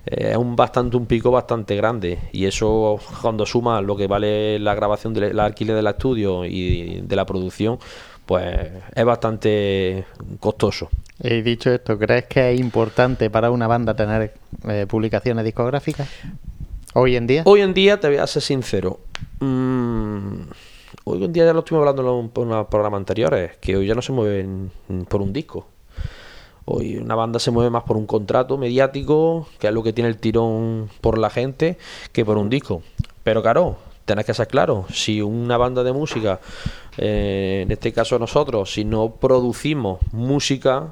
eh, es un bastante un pico bastante grande. Y eso, cuando suma lo que vale la grabación, del alquiler del estudio y de la producción, pues es bastante costoso. Y dicho esto, ¿crees que es importante para una banda tener eh, publicaciones discográficas? Hoy en día. Hoy en día, te voy a ser sincero. mm, hoy en día ya lo estuvimos hablando en unos programas anteriores, que hoy ya no se mueven por un disco. Hoy una banda se mueve más por un contrato mediático, que es lo que tiene el tirón por la gente, que por un disco. Pero claro, tenés que ser claro, si una banda de música, eh, en este caso nosotros, si no producimos música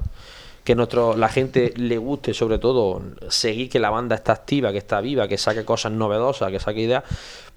que nuestro, la gente le guste, sobre todo, seguir que la banda está activa, que está viva, que saque cosas novedosas, que saque ideas,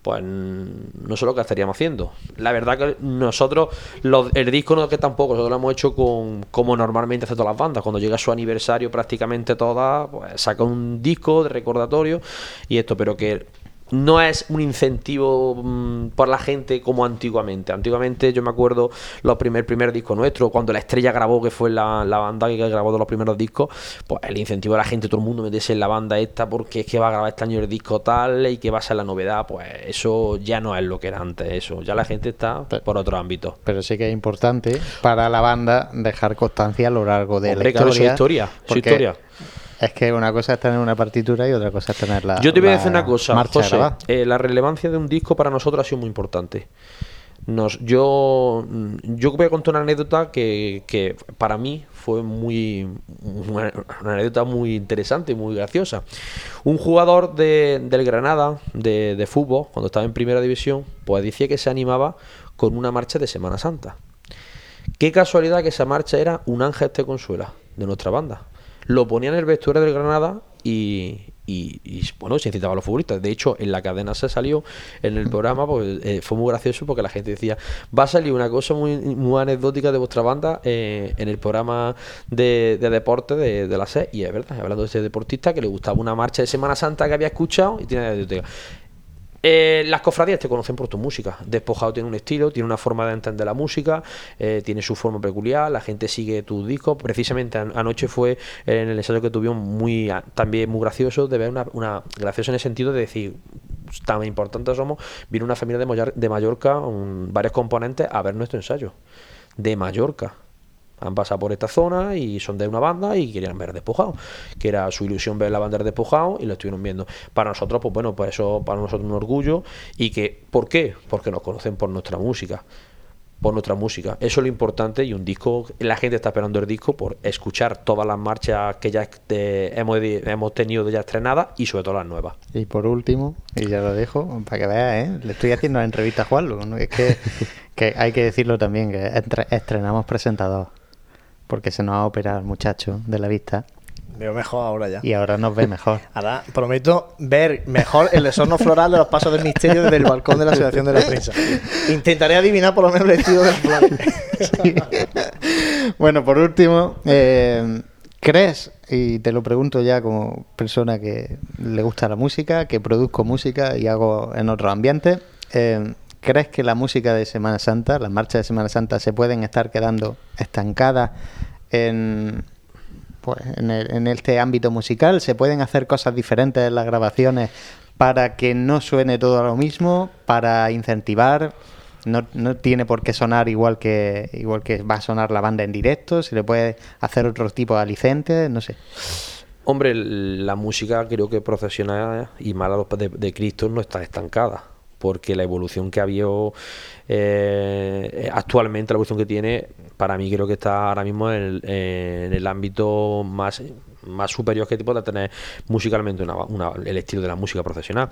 pues mm, no sé lo que estaríamos haciendo. La verdad que nosotros, el disco no que tampoco, nosotros lo hemos hecho con como normalmente hacen todas las bandas. Cuando llega su aniversario, prácticamente todas, pues saca un disco de recordatorio y esto, pero que no es un incentivo mm, por la gente como antiguamente. Antiguamente yo me acuerdo los primer primer disco nuestro, cuando la estrella grabó, que fue la, la banda que grabó de los primeros discos, pues el incentivo de la gente, todo el mundo meterse en la banda esta porque es que va a grabar este año el disco tal y que va a ser la novedad, pues eso ya no es lo que era antes, eso. Ya la gente está por otro ámbito. Pero sí que es importante para la banda dejar constancia a lo largo de Hombre, la claro, historia. su historia, su historia. Es que una cosa es tener una partitura y otra cosa es tener la. Yo te voy a decir una cosa, José. eh, la relevancia de un disco para nosotros ha sido muy importante. Nos, yo, mm, yo voy a contar una anécdota que, que para mí fue muy una, una anécdota muy interesante y muy graciosa. Un jugador de- del Granada de, de fútbol, cuando estaba en primera división, pues decía que se animaba con una marcha de Semana Santa. Qué casualidad que esa marcha era Un Ángel te consuela, de nuestra banda. Lo ponía en el vestuario del Granada y, y- y, bueno, se incitaba a los futbolistas. De hecho, en la cadena se salió en el programa, pues eh, fue muy gracioso porque la gente decía, va a salir una cosa muy, muy anecdótica de vuestra banda eh, en el programa de, de deporte de, de la SED. Y es verdad, hablando de ese deportista que le gustaba una marcha de Semana Santa que había escuchado y tiene anécdota. Eh, las cofradías te conocen por tu música. Despojado tiene un estilo, tiene una forma de entender la música, eh, tiene su forma peculiar, la gente sigue tus discos. Precisamente an- anoche fue en el ensayo que tuvimos muy también muy gracioso de ver una, una gracioso en el sentido de decir tan importantes somos, vino una familia de, de Mallorca, un- varios componentes a ver nuestro ensayo. De Mallorca han pasado por esta zona y son de una banda y querían ver despojado que era su ilusión ver la banda de despojado y lo estuvieron viendo para nosotros pues bueno pues eso para nosotros un orgullo y que ¿por qué? porque nos conocen por nuestra música por nuestra música eso es lo importante y un disco la gente está esperando el disco por escuchar todas las marchas que ya eh, hemos, hemos tenido ya estrenadas y sobre todo las nuevas Y por último, y ya lo dejo, para que veas, ¿eh? le estoy haciendo la entrevista a Juanlu. ¿no? Es que, que hay que decirlo también, que estrenamos presentador, porque se nos ha operado el muchacho de la vista Veo mejor ahora ya. y ahora nos ve mejor. Ahora prometo ver mejor el desorno floral de los pasos del misterio desde el balcón de la Asociación de la Prensa. Intentaré adivinar por lo menos el estilo de las flores. Bueno, por último, eh, ¿crees, y te lo pregunto ya como persona que le gusta la música, que produzco música y hago en otros ambientes, eh, ¿crees que la música de Semana Santa, las marchas de Semana Santa, se pueden estar quedando estancadas en, pues, en, este ámbito musical? ¿Se pueden hacer cosas diferentes en las grabaciones para que no suene todo lo mismo, para incentivar? No, no tiene por qué sonar igual que igual que va a sonar la banda en directo, se le puede hacer otro tipo de alicentes, no sé. Hombre, la música creo que profesional y mala de Cristo no está estancada, porque la evolución que ha habido eh, actualmente, la evolución que tiene, para mí creo que está ahora mismo en el, ámbito más más superior que pueda tener musicalmente el estilo de la música profesional.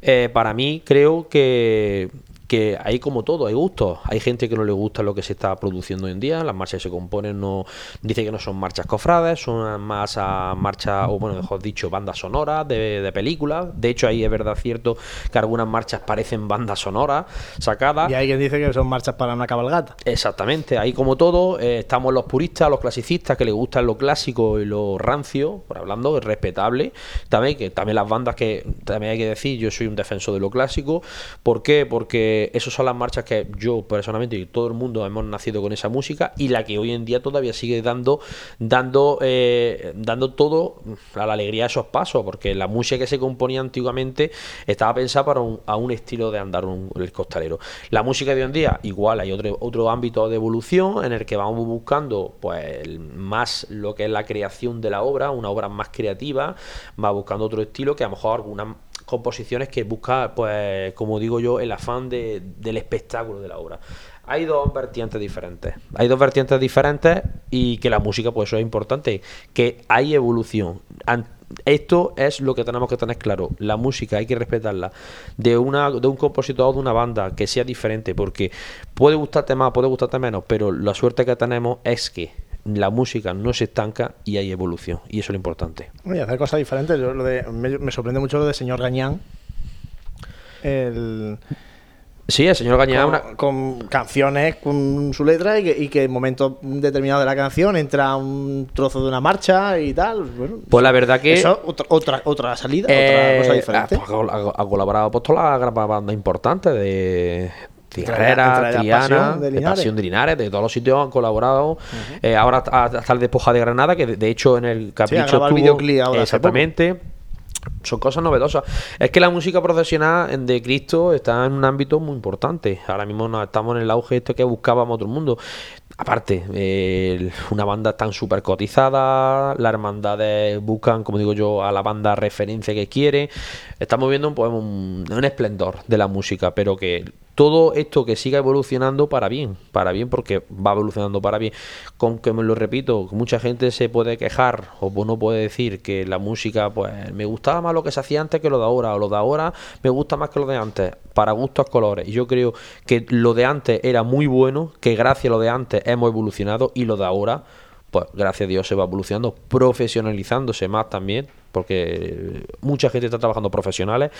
Eh, para mí creo que que hay como todo, hay gustos. Hay gente que no le gusta lo que se está produciendo hoy en día. Las marchas que se componen no dice que no son marchas cofrades, son más a marchas, o bueno, mejor dicho, bandas sonoras de, de películas. De hecho, ahí es verdad cierto que algunas marchas parecen bandas sonoras sacadas. Y hay quien dice que son marchas para una cabalgata. Exactamente, ahí como todo, eh, estamos los puristas, los clasicistas que les gustan lo clásico y lo rancio, por hablando, es respetable. También que también las bandas que también hay que decir, yo soy un defensor de lo clásico. ¿Por qué? Porque pues esas son las marchas que yo personalmente y todo el mundo hemos nacido con esa música y la que hoy en día todavía sigue dando, dando, eh, dando todo a la alegría de esos pasos, porque la música que se componía antiguamente estaba pensada para un, a un estilo de andar un, el costalero. La música de hoy en día, igual, hay otro, otro ámbito de evolución en el que vamos buscando pues más lo que es la creación de la obra, una obra más creativa, va buscando otro estilo que a lo mejor algunas composiciones que busca, pues, como digo yo, el afán de, del espectáculo de la obra. Hay dos vertientes diferentes. Hay dos vertientes diferentes y que la música, pues eso es importante, que hay evolución. Esto es lo que tenemos que tener claro. La música hay que respetarla. De una de un compositor o de una banda que sea diferente, porque puede gustarte más, puede gustarte menos, pero la suerte que tenemos es que la música no se estanca y hay evolución. Y eso es lo importante. Oye, hacer cosas diferentes. Yo, lo de, me, me, sorprende mucho lo de señor Gañán. El, Sí, el señor Gañán. con, Una... con canciones con su letra y que, y que en momento determinado de la canción entra un trozo de una marcha y tal. Bueno, Pues la verdad que. eso, otra, otra, otra salida, Eh, otra cosa diferente. ah, pues ha, ha colaborado pues, toda la gran banda importante de Entre Triana, de de. Pasión de Linares, de todos los sitios han colaborado. Eh, ahora hasta el Despoja de Granada, que de, de hecho en el Capricho el ahora hace exactamente. Son cosas novedosas. Es que la música profesional en- de Cristo está en un ámbito muy importante. Ahora mismo estamos en el auge este que buscábamos otro mundo. Aparte, una banda tan súper cotizada, las hermandades buscan, como digo yo, a la banda referencia que quiere. Estamos viendo pues, un, un esplendor de la música, pero que todo esto que siga evolucionando para bien, para bien porque va evolucionando para bien. Con que me lo repito, mucha gente se puede quejar o no puede decir que la música, pues me gustaba más lo que se hacía antes que lo de ahora, o lo de ahora me gusta más que lo de antes, para gustos colores. Y yo creo que lo de antes era muy bueno, que gracias a lo de antes hemos evolucionado y lo de ahora pues gracias a Dios se va evolucionando, profesionalizándose más también, porque mucha gente está trabajando profesionales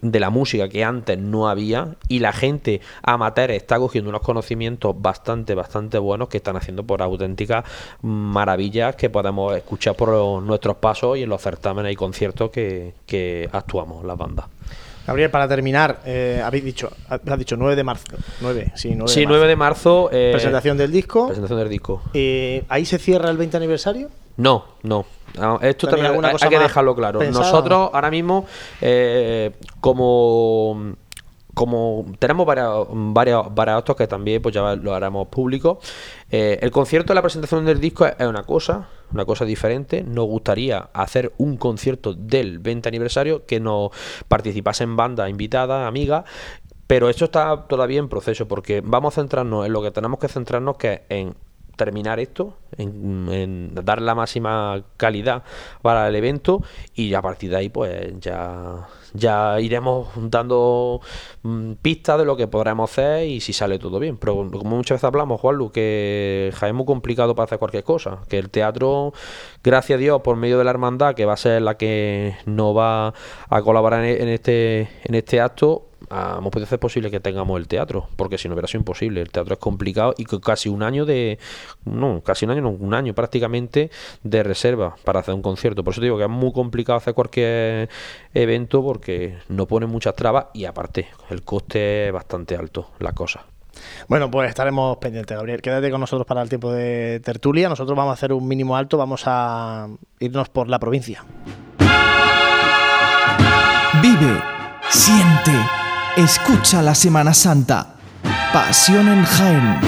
de la música que antes no había y la gente amateur está cogiendo unos conocimientos bastante, bastante buenos que están haciendo por auténticas maravillas que podemos escuchar por nuestros pasos y en los certámenes y conciertos que, que actuamos las bandas. Gabriel, para terminar, eh, habéis dicho, has dicho 9 de marzo. 9, sí, 9 Sí, de 9 marzo. de marzo. eh, Presentación del disco. presentación del disco. Eh, ¿Ahí se cierra el 20 aniversario? No, no. No, Esto ¿Tenéis también hay, cosa hay que dejarlo claro. pensada? Nosotros ahora mismo, eh, como como tenemos varios, varios, varios actos que también pues ya lo haremos público. eh, el concierto de la presentación del disco es una cosa, una cosa diferente. Nos gustaría hacer un concierto del 20 aniversario que nos participasen bandas invitadas, amigas. Pero esto está todavía en proceso porque vamos a centrarnos en lo que tenemos que centrarnos, que es en terminar esto, en, dar la máxima calidad para el evento y a partir de ahí pues ya, ya iremos dando mm, pistas de lo que podremos hacer y si sale todo bien. Pero como muchas veces hablamos, Juanlu, que es muy complicado para hacer cualquier cosa, que el teatro, gracias a Dios, por medio de la hermandad, que va a ser la que nos va a colaborar en este, en este acto, ah, hemos podido hacer posible que tengamos el teatro, porque si no hubiera sido imposible. El teatro es complicado y casi un año de. No, casi un año, no, un año prácticamente de reserva para hacer un concierto. Por eso te digo que es muy complicado hacer cualquier evento porque no pone muchas trabas y aparte el coste es bastante alto, la cosa. Bueno, pues estaremos pendientes, Gabriel. Quédate con nosotros para el tiempo de tertulia. Nosotros vamos a hacer un mínimo alto, vamos a irnos por la provincia. Vive, siente, escucha la Semana Santa. Pasión en Jaén.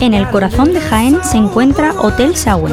En el corazón de Jaén se encuentra Hotel Sauen,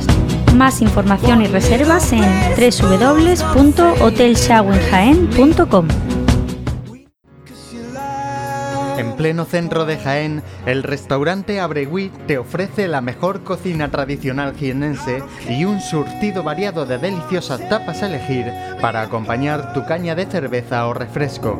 Más información y reservas en www.hotelshawenjaen.com. En pleno centro de Jaén, el restaurante Abregui te ofrece la mejor cocina tradicional jienense y un surtido variado de deliciosas tapas a elegir para acompañar tu caña de cerveza o refresco.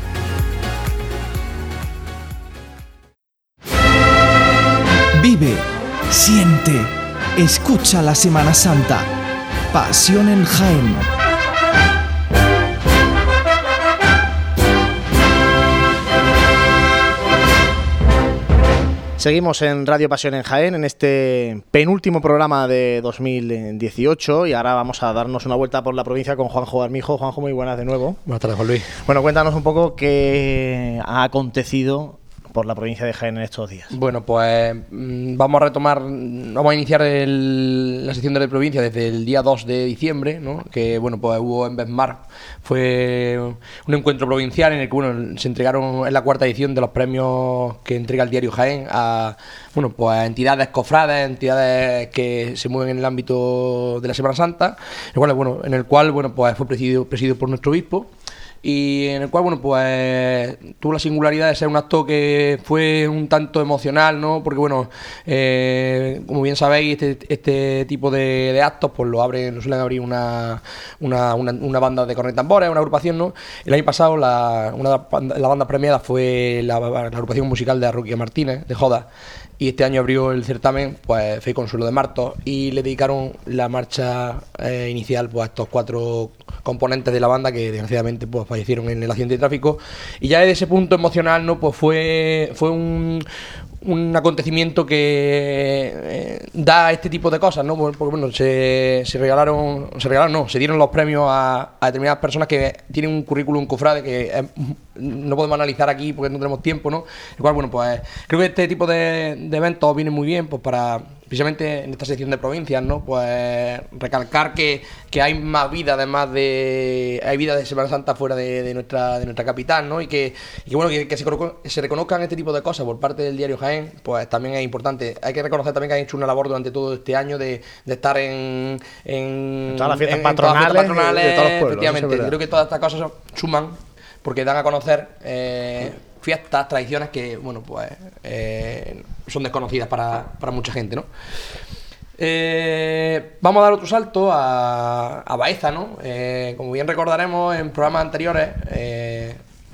Vive, siente, escucha la Semana Santa. Pasión en Jaén. Seguimos en Radio Pasión en Jaén, en este penúltimo programa de 2018 y ahora vamos a darnos una vuelta por la provincia con Juanjo Armijo. Juanjo, muy buenas de nuevo. Buenas tardes, Juan Luis. Bueno, cuéntanos un poco qué ha acontecido por la provincia de Jaén en estos días. Bueno, pues mm, vamos a retomar, vamos a iniciar el- la sección de la provincia desde el día 2 de diciembre, ¿no? que bueno, pues hubo en Besmar, fue un encuentro provincial en el que bueno, se entregaron en la cuarta edición de los premios que entrega el diario Jaén a bueno, pues entidades cofrades, entidades que se mueven en el ámbito de la Semana Santa, bueno, en el cual bueno, pues fue presidido, presidido por nuestro obispo y en el cual, bueno, pues tuvo la singularidad de ser un acto que fue un tanto emocional, ¿no? Porque, bueno, eh, como bien sabéis, este, este tipo de, actos, pues lo abren, lo suelen abrir una, una, una, banda de cornet tambores, una agrupación, ¿no? El año pasado, la, una de las band- las bandas premiadas fue la, la agrupación musical de Arruquia Martínez, de Joda. Y este año abrió el certamen, pues Fe Consuelo de Martos, y le dedicaron la marcha eh, inicial pues, a estos cuatro componentes de la banda que desgraciadamente pues, fallecieron en el accidente de tráfico. Y ya desde ese punto emocional, ¿no? Pues fue, fue un, un acontecimiento que eh, da este tipo de cosas, ¿no? Porque bueno, se, se regalaron, se regalaron, no, se dieron los premios a, determinadas personas que tienen un currículum cofrade que eh, no podemos analizar aquí porque no tenemos tiempo, ¿no? El bueno, pues creo que este tipo de, de eventos vienen muy bien pues para precisamente en esta sección de provincias, ¿no? Pues recalcar que, que hay más vida además de hay vida de Semana Santa fuera de, de nuestra de nuestra capital, ¿no? Y que, y que, bueno, que, que se, cono- se reconozcan este tipo de cosas por parte del diario Jaén, pues también es importante. Hay que reconocer también que han hecho una labor durante todo este año de, de estar en, en, todas las fiestas en- en todas las patronales de- patronales, todos los pueblos, efectivamente. Creo que todas estas cosas suman porque dan a conocer eh, fiestas, tradiciones que, bueno, pues eh, son desconocidas para, para mucha gente, ¿no? Eh, vamos a dar otro salto a, a Baeza, ¿no? Eh, como bien recordaremos en programas anteriores,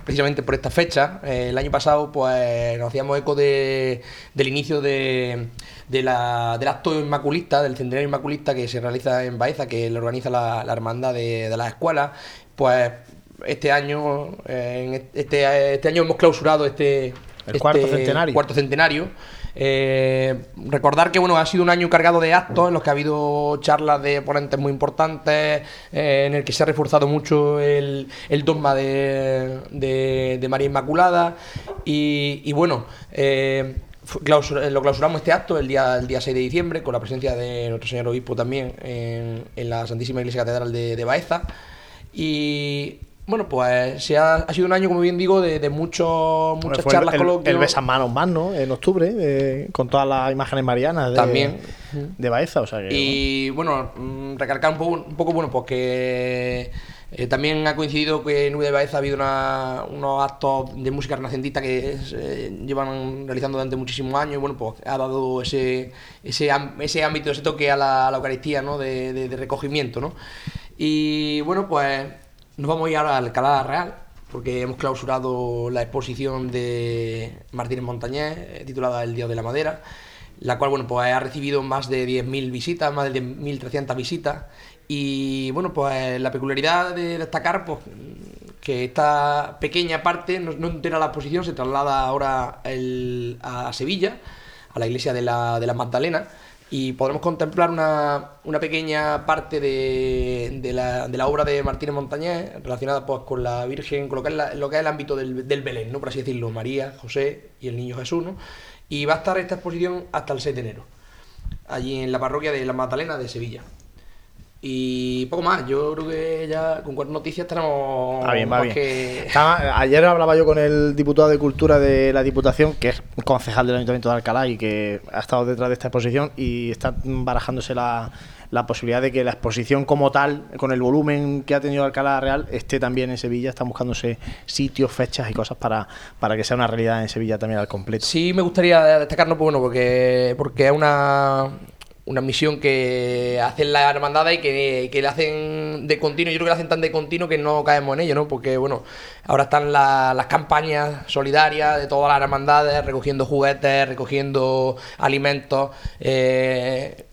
precisamente por esta fecha, el año pasado, pues nos hacíamos eco de- del inicio de, de la- del acto inmaculista, del centenario inmaculista que se realiza en Baeza, que lo organiza la, la hermandad de, de las escuelas. Pues este año, eh, en este, este año hemos clausurado este, El cuarto este centenario. cuarto centenario. Eh, recordar que bueno ha sido un año cargado de actos en los que ha habido charlas de ponentes muy importantes, eh, en el que se ha reforzado mucho el, el dogma de, de- de María Inmaculada y, y bueno. eh, eh, lo clausuramos este acto el día, el día 6 de diciembre con la presencia de nuestro señor obispo también en, en la Santísima Iglesia Catedral de, de Baeza y bueno pues se ha, ha sido un año como bien digo de, de muchos muchas charlas el, coloquios. el Besamanos más, ¿no? En octubre, eh, con todas las imágenes marianas de, También. de Baeza. O sea que, Y bueno, mm, recalcar un poco, un poco bueno, pues que eh, también ha coincidido que en Nube de Baeza ha habido una- unos actos de música renacentista que eh, llevan realizando durante muchísimos años y bueno, pues ha dado ese, ese, ese ámbito, ese toque a la, a la Eucaristía, ¿no? De, de- de recogimiento, ¿no? Y bueno, pues nos vamos a ir ahora a Alcalá Real, porque hemos clausurado la exposición de Martínez Montañés, eh, titulada El Dios de la Madera, la cual, bueno, pues ha recibido más de 10.000 visitas, más de 10.300 visitas, y bueno, pues la peculiaridad de destacar, pues que esta pequeña parte, no, entera la exposición, se traslada ahora a Sevilla, a la iglesia de la, de la Magdalena, y podremos contemplar una, una pequeña parte de, de, la, de, la, obra de Martínez Montañés relacionada pues, con la Virgen, con lo que es, lo que es el ámbito del, del, Belén, ¿no? por así decirlo, María, José y el Niño Jesús. ¿no? Y va a estar esta exposición hasta el 6 de enero, allí en la parroquia de la Magdalena de Sevilla. Y poco más, yo creo que ya con cuatro noticias tenemos bien, bien. Que... ayer hablaba yo con el diputado de Cultura de la Diputación, que es concejal del Ayuntamiento de Alcalá y que ha estado detrás de esta exposición y está barajándose la, la posibilidad de que la exposición como tal, con el volumen que ha tenido Alcalá Real, esté también en Sevilla. Están buscándose sitios, fechas y cosas para, para que sea una realidad en Sevilla también al completo. Sí, me gustaría destacarlo, pues, bueno, porque, porque es una una misión que hacen la hermandad y que, que, le hacen de continuo, yo creo que le hacen tan de continuo que no caemos en ello, ¿no? Porque, bueno, ahora están las campañas solidarias de todas las hermandades, recogiendo juguetes, recogiendo alimentos. Eh,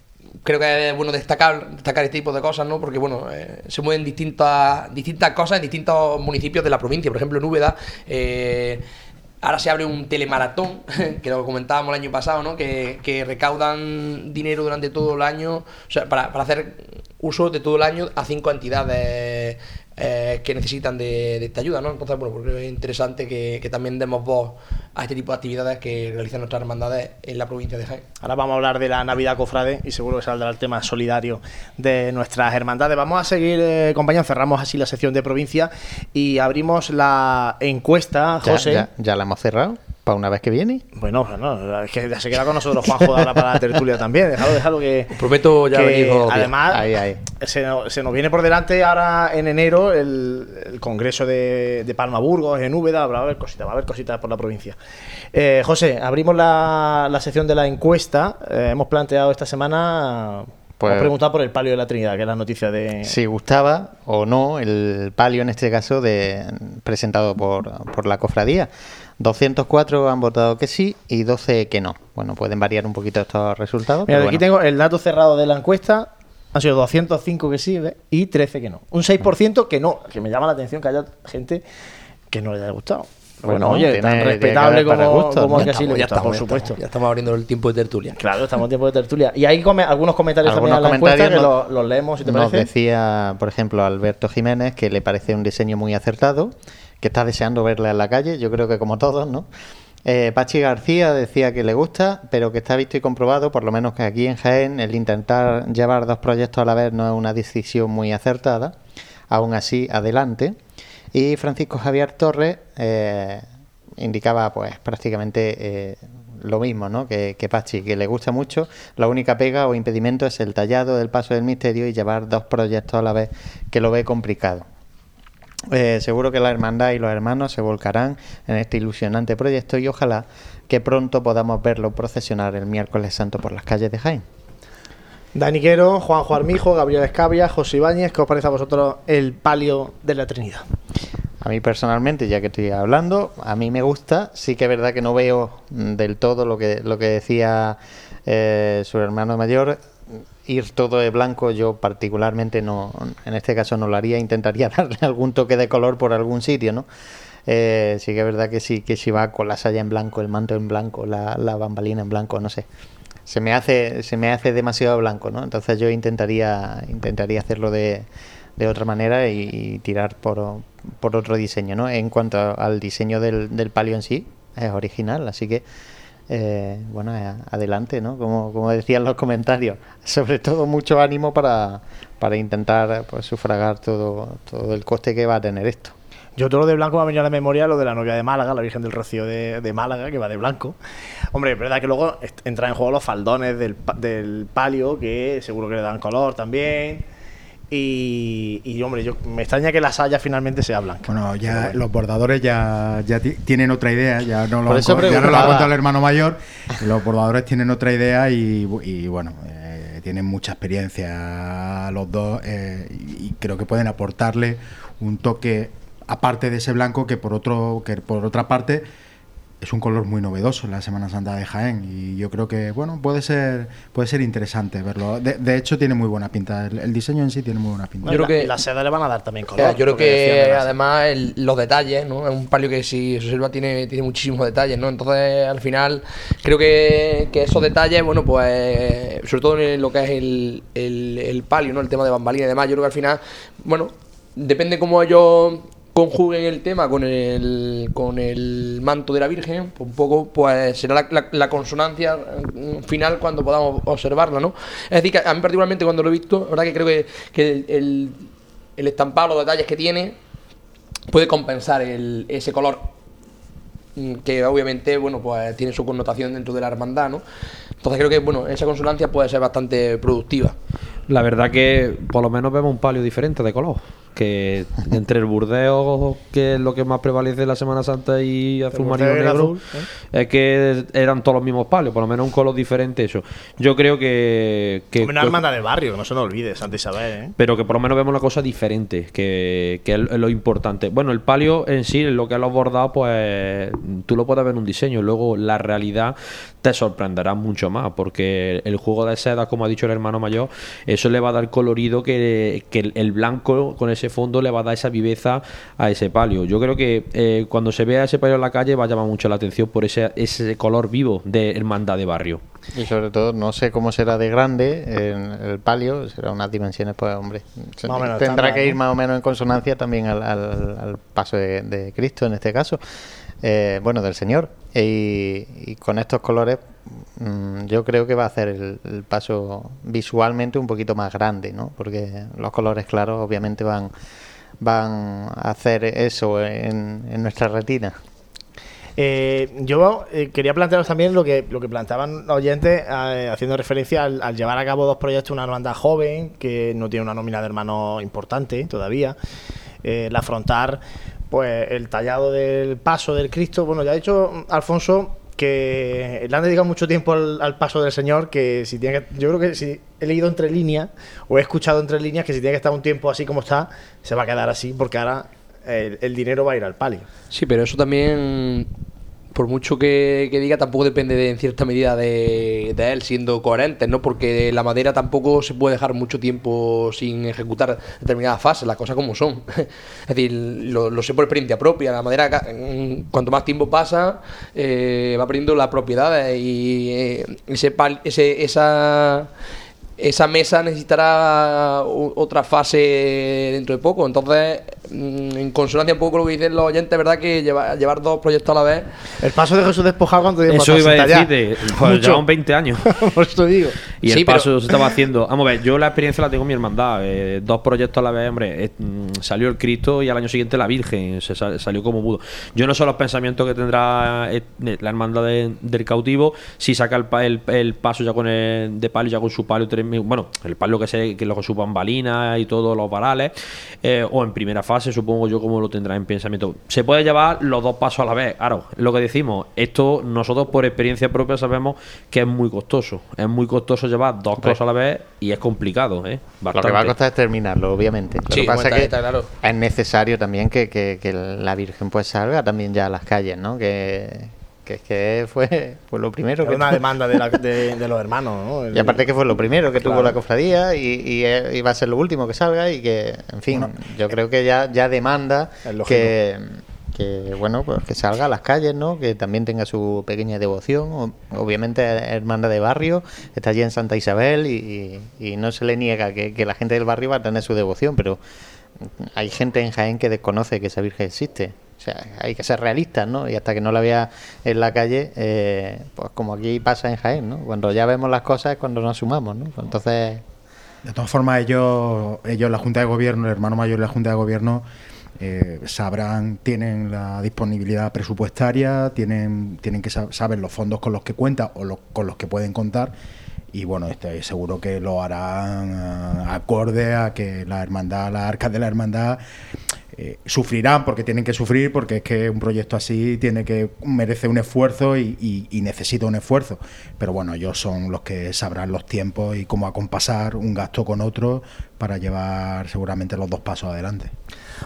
creo que es bueno destacar, destacar este tipo de cosas, ¿no? Porque, bueno, eh, se mueven distintas, distintas cosas en distintos municipios de la provincia. Por ejemplo, en. Eh, Ahora se abre un telemaratón, que lo comentábamos el año pasado, ¿no? que, recaudan dinero durante todo el año, o sea, para, para hacer uso de todo el año a cinco entidades eh, que necesitan de, esta ayuda, ¿no? Entonces, bueno, porque es interesante que, también demos voz a este tipo de actividades que realizan nuestras hermandades en la provincia de Jaén. Ahora vamos a hablar de la Navidad Cofrade y seguro que saldrá el tema solidario de nuestras hermandades. Vamos a seguir, eh, compañeros, cerramos así la sección de provincia y abrimos la encuesta, José. ya la hemos cerrado para una vez que viene. Bueno, no, es que se queda con nosotros Juanjo ahora para la tertulia también. Déjalo, déjalo que. Prometo ya que, Además, Se, nos, viene por delante ahora en enero el, congreso de, Palma Burgos, en Úbeda. Va a haber cositas, va a haber cositas por la provincia. Eh, José, abrimos la, sección de la encuesta. Eh, hemos planteado esta semana. Pues, hemos preguntado por el palio de la Trinidad, que es la noticia de. Si gustaba o no el palio, en este caso, de presentado por, por la cofradía. 204 han votado que sí y 12 que no. Bueno, pueden variar un poquito estos resultados. Mira, aquí tengo el dato cerrado de la encuesta. Han sido 205 que sí y 13 que no. Un 6% que no. Que me llama la atención que haya gente que no le haya gustado. Bueno, oye, tan respetable como, gusto, como que así le gusta, por supuesto. Ya estamos abriendo el tiempo de tertulia. Claro, estamos en tiempo de tertulia. Y hay algunos comentarios también a la encuesta que los, leemos, si te nos decía, por ejemplo, Alberto Jiménez que le parece un diseño muy acertado que está deseando verla en la calle, yo creo que como todos, ¿no? Eh, Pachi García decía que le gusta, pero que está visto y comprobado, por lo menos que aquí en Jaén, el intentar llevar dos proyectos a la vez no es una decisión muy acertada. Aún así, adelante. Y Francisco Javier Torres eh, indicaba, pues, prácticamente eh, lo mismo, ¿no? Que, que, Pachi, que le gusta mucho. La única pega o impedimento es el tallado del paso del misterio y llevar dos proyectos a la vez, que lo ve complicado. Eh, seguro que la hermandad y los hermanos se volcarán en este ilusionante proyecto y ojalá que pronto podamos verlo procesionar el miércoles santo por las calles de Jaén. Dani Quero, Juanjo Armijo, Gabriel Escabia, José Ibáñez, ¿qué os parece a vosotros el palio de la Trinidad? A mí personalmente, ya que estoy hablando, a mí me gusta. Sí que es verdad que no veo del todo lo que, lo que decía eh, su hermano mayor ir todo de blanco, yo particularmente no, en este caso no lo haría, intentaría darle algún toque de color por algún sitio, ¿no? Eh, sí que es verdad que sí, que si va con la saya en blanco, el manto en blanco, la, la bambalina en blanco, no sé. Se me hace, se me hace demasiado blanco, ¿no? Entonces yo intentaría, intentaría hacerlo de, de otra manera y, tirar por, por, otro diseño, ¿no? En cuanto al diseño del, del palio en sí, es original, así que eh, bueno, eh, adelante, ¿no? Como, como decían los comentarios. Sobre todo mucho ánimo para, para intentar pues, sufragar todo, todo el coste que va a tener esto. Yo todo lo de blanco me ha venido a la memoria lo de la novia de Málaga, la Virgen del Rocío de, de Málaga, que va de blanco. Hombre, es verdad que luego entran en juego los faldones del, del palio, que seguro que le dan color también. Y, hombre, yo me extraña que la saya finalmente sea blanca. Bueno, ya los bordadores ya, ya tienen otra idea, ya no lo, ya no lo ha contado el hermano mayor, los bordadores tienen otra idea y, bueno, eh, tienen mucha experiencia los dos eh, y creo que pueden aportarle un toque aparte de ese blanco que por otro que por otra parte es un color muy novedoso en la Semana Santa de Jaén y yo creo que bueno puede ser puede ser interesante verlo. De, de hecho tiene muy buena pinta, el, el diseño en sí tiene muy buena pinta. Yo creo que que- la seda le van a dar también color. yo creo que además el- los detalles, ¿no? Es un palio que si se observa tiene, tiene muchísimos detalles, ¿no? Entonces al final creo que, que esos detalles, bueno, pues sobre todo en lo que es el, el, el palio, ¿no? El tema de bambalina y demás, yo creo que al final, bueno, depende cómo ellos conjuguen el tema con el, con el manto de la Virgen, pues un poco pues será la, consonancia mm, final cuando podamos observarla, ¿no? Es decir, que a mí particularmente cuando lo he visto, verdad que creo que, que el, el, el estampado, los detalles que tiene, puede compensar el- ese color mm, que obviamente, bueno, pues tiene su connotación dentro de la hermandad, ¿no? Entonces creo que, bueno, esa consonancia puede ser bastante productiva. La verdad que por lo menos vemos un palio diferente de color. Que entre el burdeo, que es lo que más prevalece en la Semana Santa, y azul marino negro, ¿eh? es que eran todos los mismos palios, por lo menos un color diferente eso. Yo creo que... que Una hermandad de barrio, que no se nos olvide, Santa Isabel, ¿eh? pero que por lo menos vemos una cosa diferente, que, que es lo importante. Bueno, el palio en sí, lo que es los bordados, pues tú lo puedes ver en un diseño, luego la realidad te sorprenderá mucho más, porque el juego de seda, como ha dicho el hermano mayor, eso le va a dar colorido que, que el- el blanco con ese fondo le va a dar esa viveza a ese palio. Yo creo que eh, cuando se vea ese palio en la calle va a llamar mucho la atención por ese, ese color vivo de hermandad de barrio. Y sobre todo, no sé cómo será de grande en el palio, será unas dimensiones, pues hombre, tendrá que ir más o menos en consonancia también al, al- al paso de, de Cristo en este caso, eh, bueno, del Señor. Y, con estos colores mm, yo creo que va a hacer el, paso visualmente un poquito más grande, ¿no? Porque los colores claros obviamente van, van a hacer eso en, nuestra retina. Eh, yo eh, quería plantearos también lo que, lo que planteaban los oyentes, haciendo referencia al, al llevar a cabo dos proyectos, una hermandad joven, que no tiene una nómina de hermanos importante todavía, el afrontar pues el tallado del paso del Cristo. Bueno, ya ha dicho Alfonso que le han dedicado mucho tiempo al, paso del Señor, que si tiene que, yo creo que si he leído entre líneas, o he escuchado entre líneas, que si tiene que estar un tiempo así como está, se va a quedar así, porque ahora el dinero va a ir al palio. Sí, pero eso también, por mucho que, diga, tampoco depende de, en cierta medida de, de él siendo coherente, ¿no? Porque la madera tampoco se puede dejar mucho tiempo sin ejecutar determinadas fases, las cosas como son. es decir, lo, sé por experiencia propia. La madera, mm, cuanto más tiempo pasa, eh, va perdiendo las propiedades y eh, ese, pal- ese esa esa mesa necesitará otra fase dentro de poco. Entonces, en consonancia un poco con lo que dicen los oyentes, ¿verdad? Que llevar, llevar dos proyectos a la vez. El paso de Jesús despojado cuánto tiempo Eso iba a ya? decirte, pues Mucho. llevan 20 años. Por eso digo. Y Sí, el pero- paso se estaba haciendo. Vamos a ver, yo la experiencia la tengo en mi hermandad. eh, dos proyectos a la vez, hombre. eh, mm, salió el Cristo y al año siguiente la Virgen. Se sal- salió como mudo. Yo no sé los pensamientos que tendrá eh, la hermandad de- del cautivo. Si saca el, pa- el, el paso ya con el de palo, ya con su palo. Bueno, el palo que se que lo con su bambalina y todos los varales. eh, o en primera fase, supongo yo, como lo tendrá en pensamiento. Se puede llevar los dos pasos a la vez. Claro, lo que decimos, esto nosotros por experiencia propia sabemos que es muy costoso. Es muy costoso llevar dos cosas a la vez y es complicado, ¿eh? Lo que va a costar es terminarlo, obviamente. Lo Sí, que pasa es que está claro. es necesario también que, que- que la Virgen pues salga también ya a las calles, ¿no? Que, que es que fue, fue lo primero Era que una demanda de, la- de- de los hermanos, ¿no? El- Y aparte que fue lo primero que tuvo la cofradía y, y, eh, iba a ser lo último que salga y que, en fin, yo creo que ya, ya demanda que, que, bueno, pues que salga a las calles, ¿no? Que también tenga su pequeña devoción. Obviamente hermana de barrio, está allí en Santa Isabel y, y- y no se le niega que, que la gente del barrio va a tener su devoción, pero hay gente en Jaén que desconoce que esa Virgen existe. O sea, hay que ser realistas, ¿no? Y hasta que no la vea en la calle, eh, pues como aquí pasa en Jaén, ¿no? Cuando ya vemos las cosas es cuando nos sumamos, ¿no? Entonces, De todas formas, ellos, ellos, la Junta de Gobierno, el hermano mayor de la Junta de Gobierno, eh, sabrán, tienen la disponibilidad presupuestaria, tienen, tienen que sa- saber los fondos con los que cuentan o con los que pueden contar. Y bueno, estoy seguro que lo harán eh, acorde a que la hermandad, las arcas de la hermandad eh, sufrirán porque tienen que sufrir, porque es que un proyecto así tiene que merece un esfuerzo y, y- necesita un esfuerzo. Pero bueno, ellos son los que sabrán los tiempos y cómo acompasar un gasto con otro para llevar seguramente los dos pasos adelante.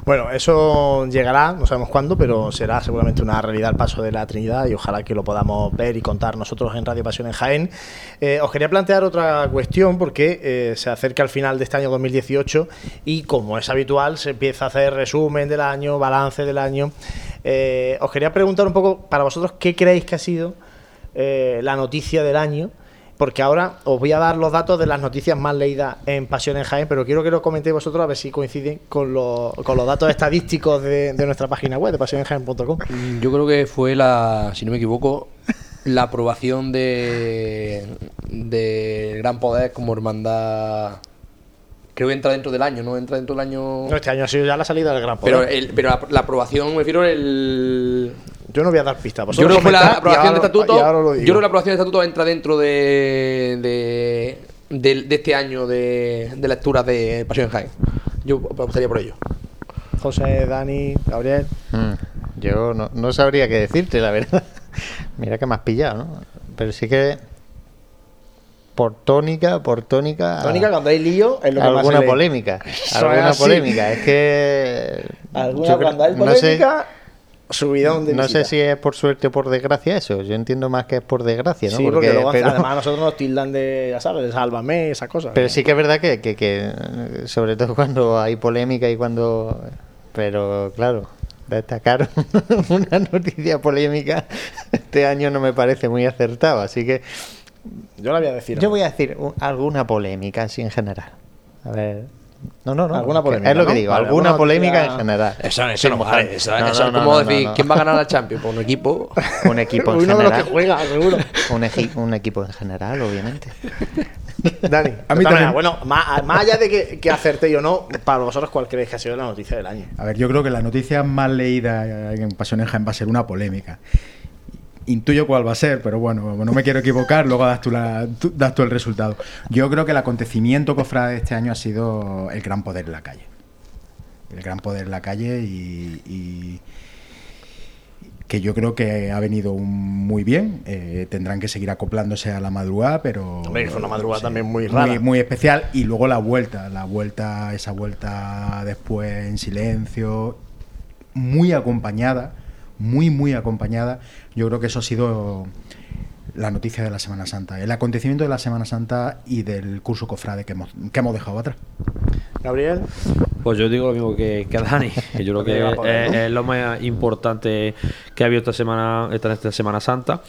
Bueno, eso llegará, no sabemos cuándo, pero será seguramente una realidad el paso de la Trinidad y ojalá que lo podamos ver y contar nosotros en Radio Pasión en Jaén. Eh, os quería plantear otra cuestión porque eh, se acerca el final de este año 2018 y como es habitual se empieza a hacer resumen del año, balance del año. Eh, os quería preguntar un poco para vosotros qué creéis que ha sido la noticia del año porque ahora os voy a dar los datos de las noticias más leídas en Pasión en Jaén, pero quiero que lo comentéis vosotros a ver si coinciden con, los, con los datos estadísticos de, nuestra página web, de pasionenjaén.com. Mm, yo creo que fue la, si no me equivoco, la aprobación de, de Gran Poder como hermandad creo que entra dentro del año, ¿no? Entra dentro del año. No, este año ha sido ya la salida del Gran Poder. Pero, pero la, la, aprobación, me refiero, el, yo no voy a dar pistas. Yo creo que la aprobación de estatuto. Yo creo que la aprobación de estatuto entra dentro de, de, este año de, de lecturas de Pasión en Jaén. Yo apostaría por ello. José, Dani, Gabriel. Mm, yo no, no, sabría qué decirte, la verdad. Mira que me has pillado, ¿no? Pero sí que. Por tónica, por tónica. Tónica, cuando hay lío, es lo que Alguna polémica. alguna polémica. Es que. Alguna, cuando hay polémica subidón de No sé si es por suerte o por desgracia eso. Yo entiendo más que es por desgracia, ¿no? Sí, porque, luego, además nosotros nos tildan de, ya sabes, de sálvame, esas cosas. Pero sí que es verdad que, que, que, sobre todo cuando hay polémica y cuando... Pero claro, destacar una noticia polémica este año no me parece muy acertado, así que... Yo la voy a decir. Yo voy a decir alguna polémica así en general. A ver, no, no, no. Alguna polémica. Es lo que digo, alguna polémica en general. Eso, eso no vale. Eso, es como decir, ¿quién va a ganar la Champions? Pues un equipo. Un equipo en Uno general. De los que juega, seguro. Un, un equipo en general, obviamente. Dani, a mí también. bueno, más, más, allá de que, que acerte o no, para vosotros, ¿cuál creéis que ha sido la noticia del año? A ver, yo creo que la noticia más leída en Pasión en va a ser una polémica intuyo cuál va a ser, pero bueno, no me quiero equivocar, luego das tú, das tú el resultado. Yo creo que el acontecimiento cofrade de este año ha sido el gran poder en la calle. El gran poder en la calle y, que yo creo que ha venido muy bien. Eh, tendrán que seguir acoplándose a la madrugada, pero. Hombre, fue una madrugada también muy rara. muy, especial. Y luego la vuelta, la vuelta, esa vuelta después en silencio, muy acompañada muy, muy acompañada. Yo creo que eso ha sido la noticia de la Semana Santa, el acontecimiento de la Semana Santa y del curso cofrade que hemos, que hemos dejado atrás. Gabriel. Pues yo digo lo mismo que, que Dani, que yo creo que es, lo más importante que ha habido esta semana, esta Semana Santa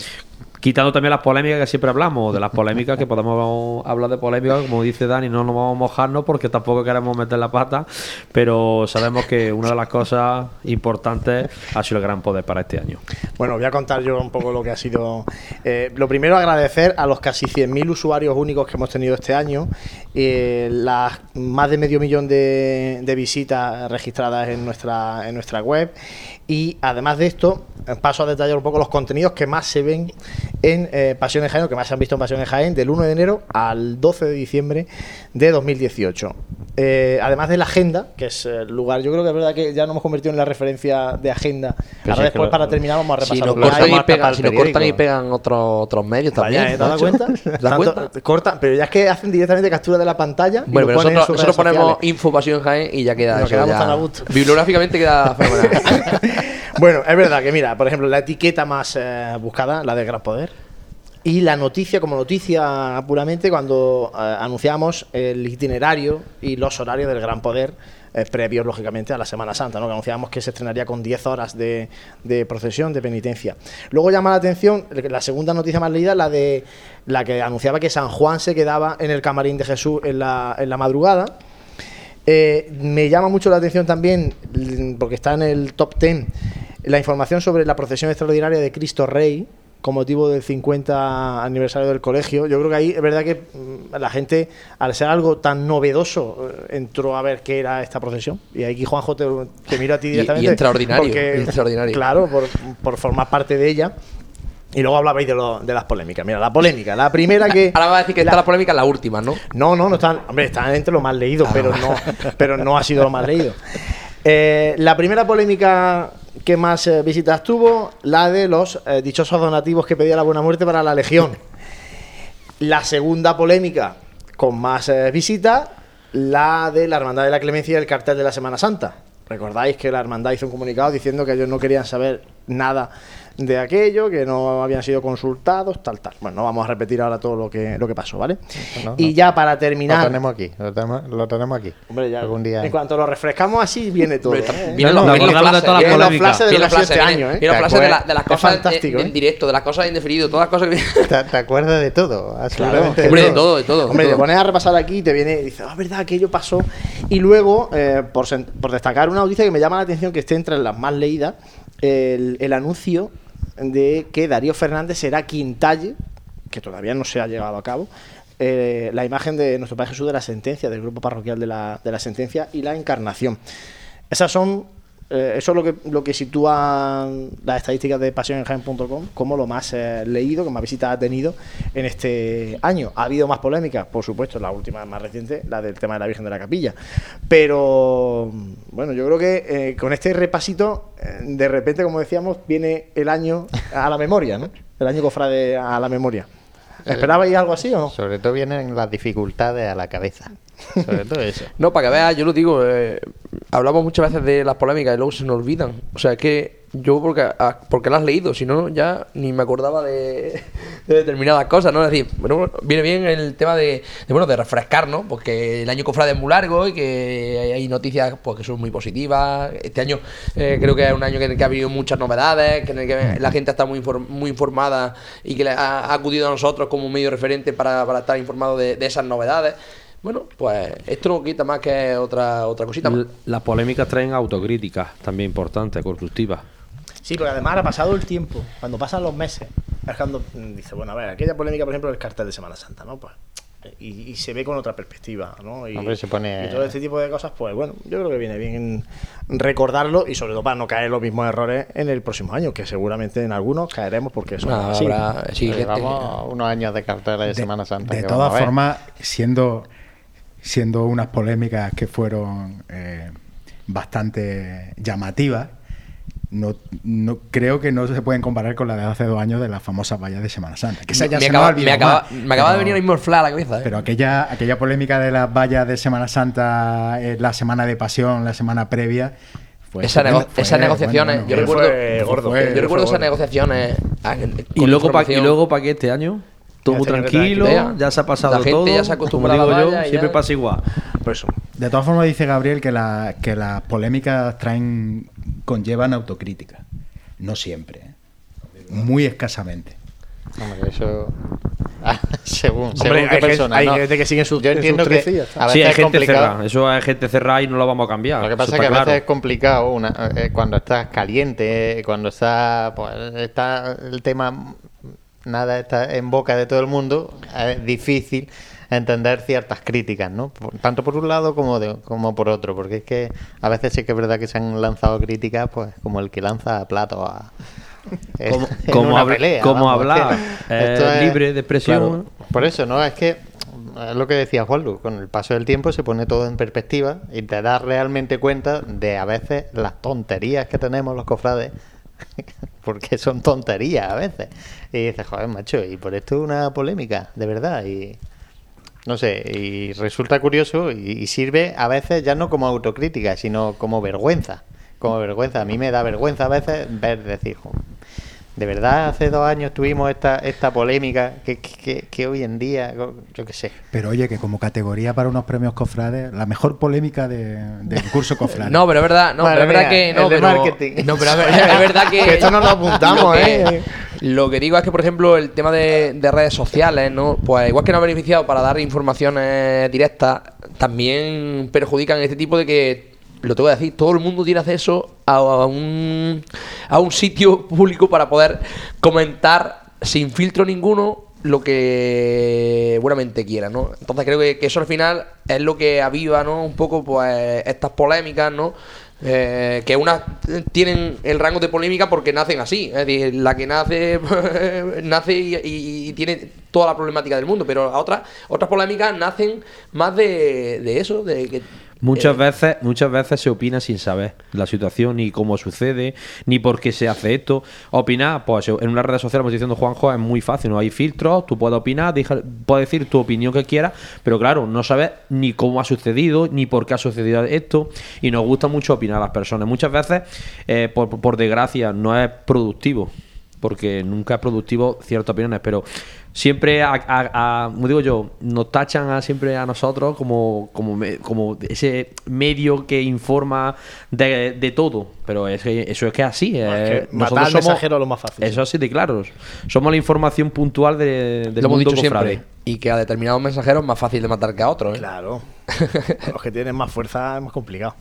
quitando también las polémicas que siempre hablamos, de las polémicas que podemos hablar de polémicas, como dice Dani, no nos vamos a mojarnos porque tampoco queremos meter la pata, pero sabemos que una de las cosas importantes ha sido el gran poder para este año. Bueno, voy a contar yo un poco lo que ha sido. Eh, lo primero, agradecer a los casi 100.000 usuarios únicos que hemos tenido este año, eh, las más de medio millón de, de visitas registradas en nuestra, en nuestra web y además de esto, paso a detallar un poco los contenidos que más se ven en eh, Pasiones Jaén, que más se han visto en Pasiones Jaén, del 1 de enero al 12 de diciembre de 2018. Eh, además de la agenda, que es el lugar, yo creo que es verdad que ya nos hemos convertido en la referencia de agenda. Ahora después, para terminar, vamos a repasar si nos cortan, y pegan, si cortan y pegan otros, otros medios también. ¿eh? ¿Te das cuenta? ¿Te Cortan, pero ya es que hacen directamente captura de la pantalla. Bueno, pero nosotros, nosotros ponemos info Pasión Jaén y ya queda. Ya, bibliográficamente queda fenomenal. bueno, es verdad que, mira, por ejemplo, la etiqueta más eh, buscada, la de Gran Poder. Y la noticia, como noticia puramente, cuando eh, anunciamos el itinerario y los horarios del Gran Poder, eh, previos, lógicamente, a la Semana Santa, ¿no? que anunciábamos que se estrenaría con 10 horas de, procesión, de penitencia. Luego llama la atención la segunda noticia más leída, la de la que anunciaba que San Juan se quedaba en el camarín de Jesús en la, en la madrugada. me llama mucho la atención también, porque está en el top 10, la información sobre la procesión extraordinaria de Cristo Rey, con motivo del 50 aniversario del colegio. Yo creo que ahí es verdad que mm, la gente, al ser algo tan novedoso, eh, entró a ver qué era esta procesión. Y aquí, Juanjo, te, miro a ti directamente. Y, extraordinario, Claro, por, formar parte de ella. Y luego hablabais de, de, las polémicas. Mira, la polémica. La primera que. Ahora va a decir que está la polémica la última, ¿no? No, no, no están. Hombre, están entre lo más leído, ah. pero, no, pero no ha sido lo más leído. Eh, la primera polémica que más eh, visitas tuvo, la de los eh, dichosos donativos que pedía la Buena Muerte para la Legión. La segunda polémica con más visitas, la de la Hermandad de la Clemencia y el cartel de la Semana Santa. Recordáis que la Hermandad hizo un comunicado diciendo que ellos no querían saber nada de aquello, que no habían sido consultados, tal, tal. Bueno, no vamos a repetir ahora todo lo que, lo que pasó, ¿vale? No, y no. ya para Lo terminar. tenemos aquí, lo tenemos, lo tenemos aquí. Hombre, ya, Algún día. En cuanto lo refrescamos así, viene todo. ¿eh? vienen No, los- no, vienen los de flashes, polémicas. flashes de los flashes, años, ¿eh? vienen los ¿Te flashes de, la- de las cosas en- fantástico, en, ¿eh? directo, de las cosas en diferido, todas las cosas que... ¿Te, te acuerdas de todo? Absolutamente Hombre, de todo, de todo. Hombre, de te pones a repasar aquí y te viene y dices, ah, verdad, aquello pasó. Y luego, eh, por, por destacar una noticia que me llama la atención, que esté entre las más leídas, el, el anuncio de que Darío Fernández será quien talle, que todavía no se ha llevado a cabo, eh, la imagen de nuestro Padre Jesús de la sentencia, del grupo parroquial de la, de la sentencia y la encarnación. Esas son, eh, eso es lo que, lo que sitúan las estadísticas de pasionenjaen.com como lo más eh, leído, que más visitas ha tenido en este año. Ha habido más polémicas, por supuesto, la última más reciente, la del tema de la Virgen de la Capilla. Pero bueno, yo creo que eh, con este repasito, de repente, como decíamos, viene el año a la memoria, ¿no? El año cofrade a la memoria. ¿Esperabais algo así o no? Sobre todo vienen las dificultades a la cabeza. Sobre todo eso. No, para que veas, yo lo digo, eh, hablamos muchas veces de las polémicas y luego se nos olvidan. O sea, es que yo porque, ah, porque las has leído, si no ya ni me acordaba de, de determinadas cosas, ¿no? Es decir, bueno, viene bien el tema de, de, bueno, de refrescar, ¿no? Porque el año cofrade es muy largo y que hay noticias pues, que son muy positivas. Este año eh, creo que es un año en el que ha habido muchas novedades, que en el que la gente está muy, muy informada y que le ha, ha acudido a nosotros como un medio referente para, para estar informado de, de esas novedades. Bueno, pues esto no quita más que otra, otra cosita más. Las polémicas traen autocríticas, también importantes, constructivas. Sí, porque además ha pasado el tiempo, cuando pasan los meses, es cuando mm, dice, bueno, a ver, aquella polémica, por ejemplo, del cartel de Semana Santa, ¿no? Pues, y, y se ve con otra perspectiva, ¿no? Y, Hombre, se pone- y todo este tipo de cosas, pues bueno, yo creo que viene bien recordarlo y sobre todo para no caer los mismos errores en el próximo año, que seguramente en algunos caeremos porque Nada, así. habrá- sí, gente- Llevamos unos años de cartera de, Semana Santa. De todas formas, siendo, siendo unas polémicas que fueron eh, bastante llamativas, no, no creo que no se pueden comparar con la de hace dos años de las famosas vallas de Semana Santa. Que me, acaba, me, acaba, más, me acaba de pero- venir el mismo a la cabeza. ¿eh? Pero aquella, aquella polémica de las vallas de Semana Santa, eh, la semana de pasión, la semana previa. fue Esa nego-. Fue, esas negociaciones, bueno, yo recuerdo- fue- gordo. fue- Yo recuerdo esas negociaciones. ah, Y luego, para y luego para que este año, todo tranquilo, tranquilo. ya se ha pasado La gente todo. ya se ha como acostumbrado digo a la yo, valla y siempre ya- pasa igual. Por eso. De todas formas dice Gabriel que, la, que las polémicas traen conllevan autocrítica. No siempre. ¿eh? Muy escasamente. Hombre, eso. Ah, según, según Hombre, qué hay gente- persona. hay ¿no? gente que sigue sus- Yo en entiendo sus que a veces Sí, hay es gente complicado. cerrada. Eso hay gente cerrada y no lo vamos a cambiar. Lo que pasa es que a veces es complicado una, eh, cuando estás caliente, cuando está, pues, está el tema, nada está en boca de todo el mundo, es difícil entender ciertas críticas, ¿no? Tanto por un lado como, de- como por otro, porque es que a veces sí que es verdad que se han lanzado críticas, pues como el que lanza plato a... Como- en como una pelea, vamos, eh, esto es- libre de expresión. Claro, por eso, ¿no? Es que es lo que decía Juanlu, con el paso del tiempo se pone todo en perspectiva y te das realmente cuenta de a veces las tonterías que tenemos los cofrades, porque son tonterías a veces. Y dices, joder, macho, y por esto es una polémica, de verdad. Y no sé, y resulta curioso y, y sirve a veces ya no como autocrítica, sino como vergüenza. Como vergüenza. A mí me da vergüenza a veces ver decir, "Jo, de verdad hace dos años tuvimos esta, esta polémica que, que, que- que hoy en día, yo qué sé. Pero oye, que como categoría para unos premios cofrades, la mejor polémica de- del curso cofrade. No, pero es verdad, no, Madre pero es verdad mía, que no, pero, marketing. no, pero es ver- es verdad que, Que esto no lo apuntamos, lo que- ¿eh? Lo que digo es que, por ejemplo, el tema de, de redes sociales, ¿no? Pues igual que nos ha beneficiado para dar informaciones directas, también perjudican este tipo de que, lo tengo que decir, todo el mundo tiene acceso a, a un, a un sitio público para poder comentar sin filtro ninguno lo que buenamente quiera, ¿no? Entonces creo que, que eso al final es lo que aviva, ¿no? Un poco, pues, estas polémicas, ¿no? Eh, que unas tienen el rango de polémica porque nacen así. Es decir, la que nace nace y, tiene toda la problemática del mundo, pero otras otras polémicas nacen más de, de eso, de que Muchas Eh, veces, muchas veces se opina sin saber la situación, ni cómo sucede, ni por qué se hace esto. Opinar, pues en una red social, como diciendo Juanjo, es muy fácil, no hay filtros, tú puedes opinar, deja- puedes decir tu opinión que quieras, pero claro, no sabes ni cómo ha sucedido, ni por qué ha sucedido esto, y nos gusta mucho opinar a las personas. Muchas veces, eh, por, por desgracia, no es productivo, porque nunca es productivo ciertas opiniones, pero siempre, a, a- a- como digo yo, nos tachan a- siempre a nosotros como, como, me- como ese medio que informa de, de todo, pero es que eso es que es así. eh, que matar al mensajero es lo más fácil. Eso es así de claro. Somos la información puntual de, del Lo hemos mundo dicho cofrade. siempre. Y que a determinados mensajeros es más fácil de matar que a otros. ¿eh? Claro. Los que tienen más fuerza es más complicado.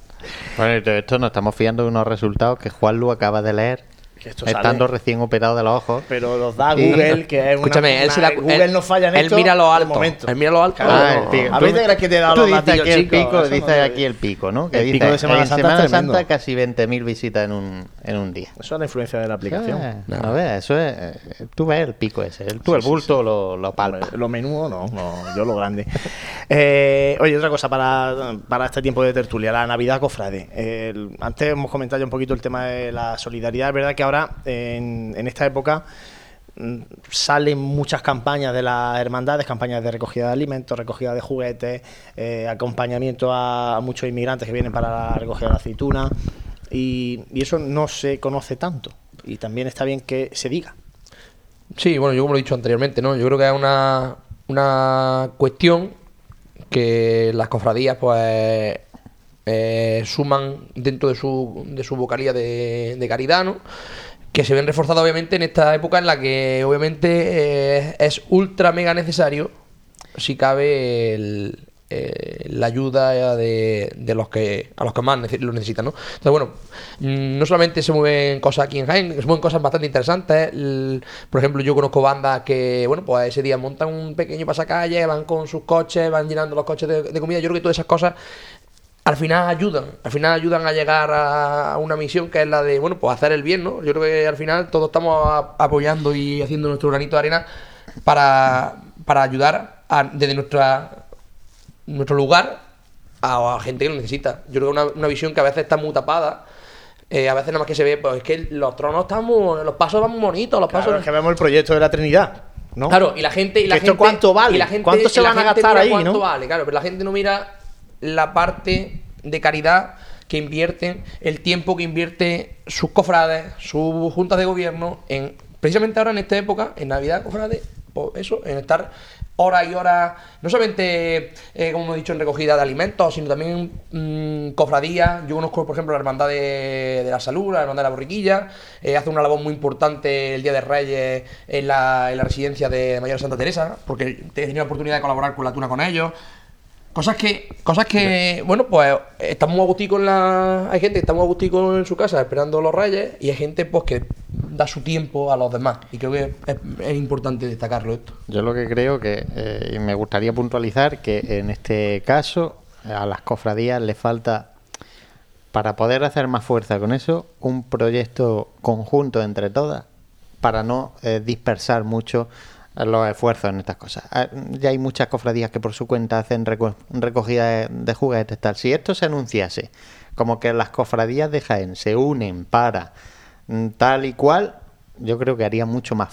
Bueno, y todo esto nos estamos fiando de unos resultados que Juan Lu acaba de leer, Que esto estando sale. recién operado de los ojos. Pero los da Y- Google, que es una, Escúchame, él, una- se la- Google él- no falla en él esto mira lo alto. momento. Él mira lo alto. Claro. Ah, el pico. ¿A veces crees que te da los datillos, aquí el pico, no dices te- aquí el pico, ¿no? Que El pico dice, de Semana Santa Semana. Santa casi 20.000 visitas en un, en un día. Eso es la influencia de la aplicación. Eh, a ver, eso es. eh, Tú ves el pico ese. el- Tú el bulto lo, lo palpas. Hombre, Lo menudo no, no, yo lo grande. Eh, oye, otra cosa para, para este tiempo de tertulia, la Navidad Cofrade. Antes hemos comentado ya un poquito el tema de la solidaridad. Es verdad que ahora, en, esta época, mm, salen muchas campañas de las hermandades, campañas de recogida de alimentos, recogida de juguetes, eh, acompañamiento a, muchos inmigrantes que vienen para la recogida de aceituna. Y, y eso no se conoce tanto. Y también está bien que se diga. Sí, bueno, yo como lo he dicho anteriormente, ¿no? Yo creo que es una, una cuestión que las cofradías, pues, eh, suman dentro de su, de su vocalía de, de caridad. Que se ven reforzadas, obviamente, en esta época en la que, obviamente, eh, es ultra mega necesario, si cabe, el- eh, la ayuda de, de los que a los que más lo necesitan, ¿no? Entonces, bueno, mm, no solamente se mueven cosas aquí en Jaén, se mueven cosas bastante interesantes. Por ejemplo, yo conozco bandas que, bueno, pues ese día montan un pequeño pasacalle, van con sus coches, van llenando los coches de comida. Yo creo que todas esas cosas al final ayudan, al final ayudan a llegar a una misión que es la de, bueno, pues hacer el bien, ¿no? Yo creo que al final todos estamos apoyando y haciendo nuestro granito de arena para, para ayudar a- desde nuestra, nuestro lugar a, a gente que lo necesita. Yo creo que una, una visión que a veces está muy tapada. eh, a veces nada más que se ve, pues es que los tronos están muy, los pasos van muy bonitos, los Claro, pasos es que vemos el proyecto de la Trinidad, ¿no? Claro, y la gente. Y la ¿Que esto gente- cuánto vale? y la gente- ¿Cuánto se van a gastar ahí, cuánto no? vale, claro, pero la gente no mira la parte de caridad que invierten, el tiempo que invierte sus cofrades, sus juntas de gobierno, en precisamente ahora en esta época, en Navidad, cofrades, pues eso, en estar horas y horas, no solamente, eh, como hemos dicho, en recogida de alimentos, sino también mm, cofradías. Yo conozco, por ejemplo, la Hermandad de, de la Salud, la Hermandad de la Borriquilla, eh, hace una labor muy importante el Día de Reyes en la, en la residencia de Mayor Santa Teresa, porque he tenido la oportunidad de colaborar con la Tuna con ellos. Cosas que, cosas que, bueno, pues estamos muy agusticos en la. Hay gente que está muy agusticos en su casa esperando los reyes y hay gente pues que da su tiempo a los demás. Y creo que es, es importante destacarlo esto. Yo lo que creo que, eh, y me gustaría puntualizar, que en este caso a las cofradías le falta, para poder hacer más fuerza con eso, un proyecto conjunto entre todas, para no eh, dispersar mucho los esfuerzos en estas cosas. Ah, Ya hay muchas cofradías que por su cuenta hacen reco- recogida de, de juguetes tal. Si esto se anunciase como que las cofradías de Jaén se unen para mm, tal y cual, yo creo que haría mucho más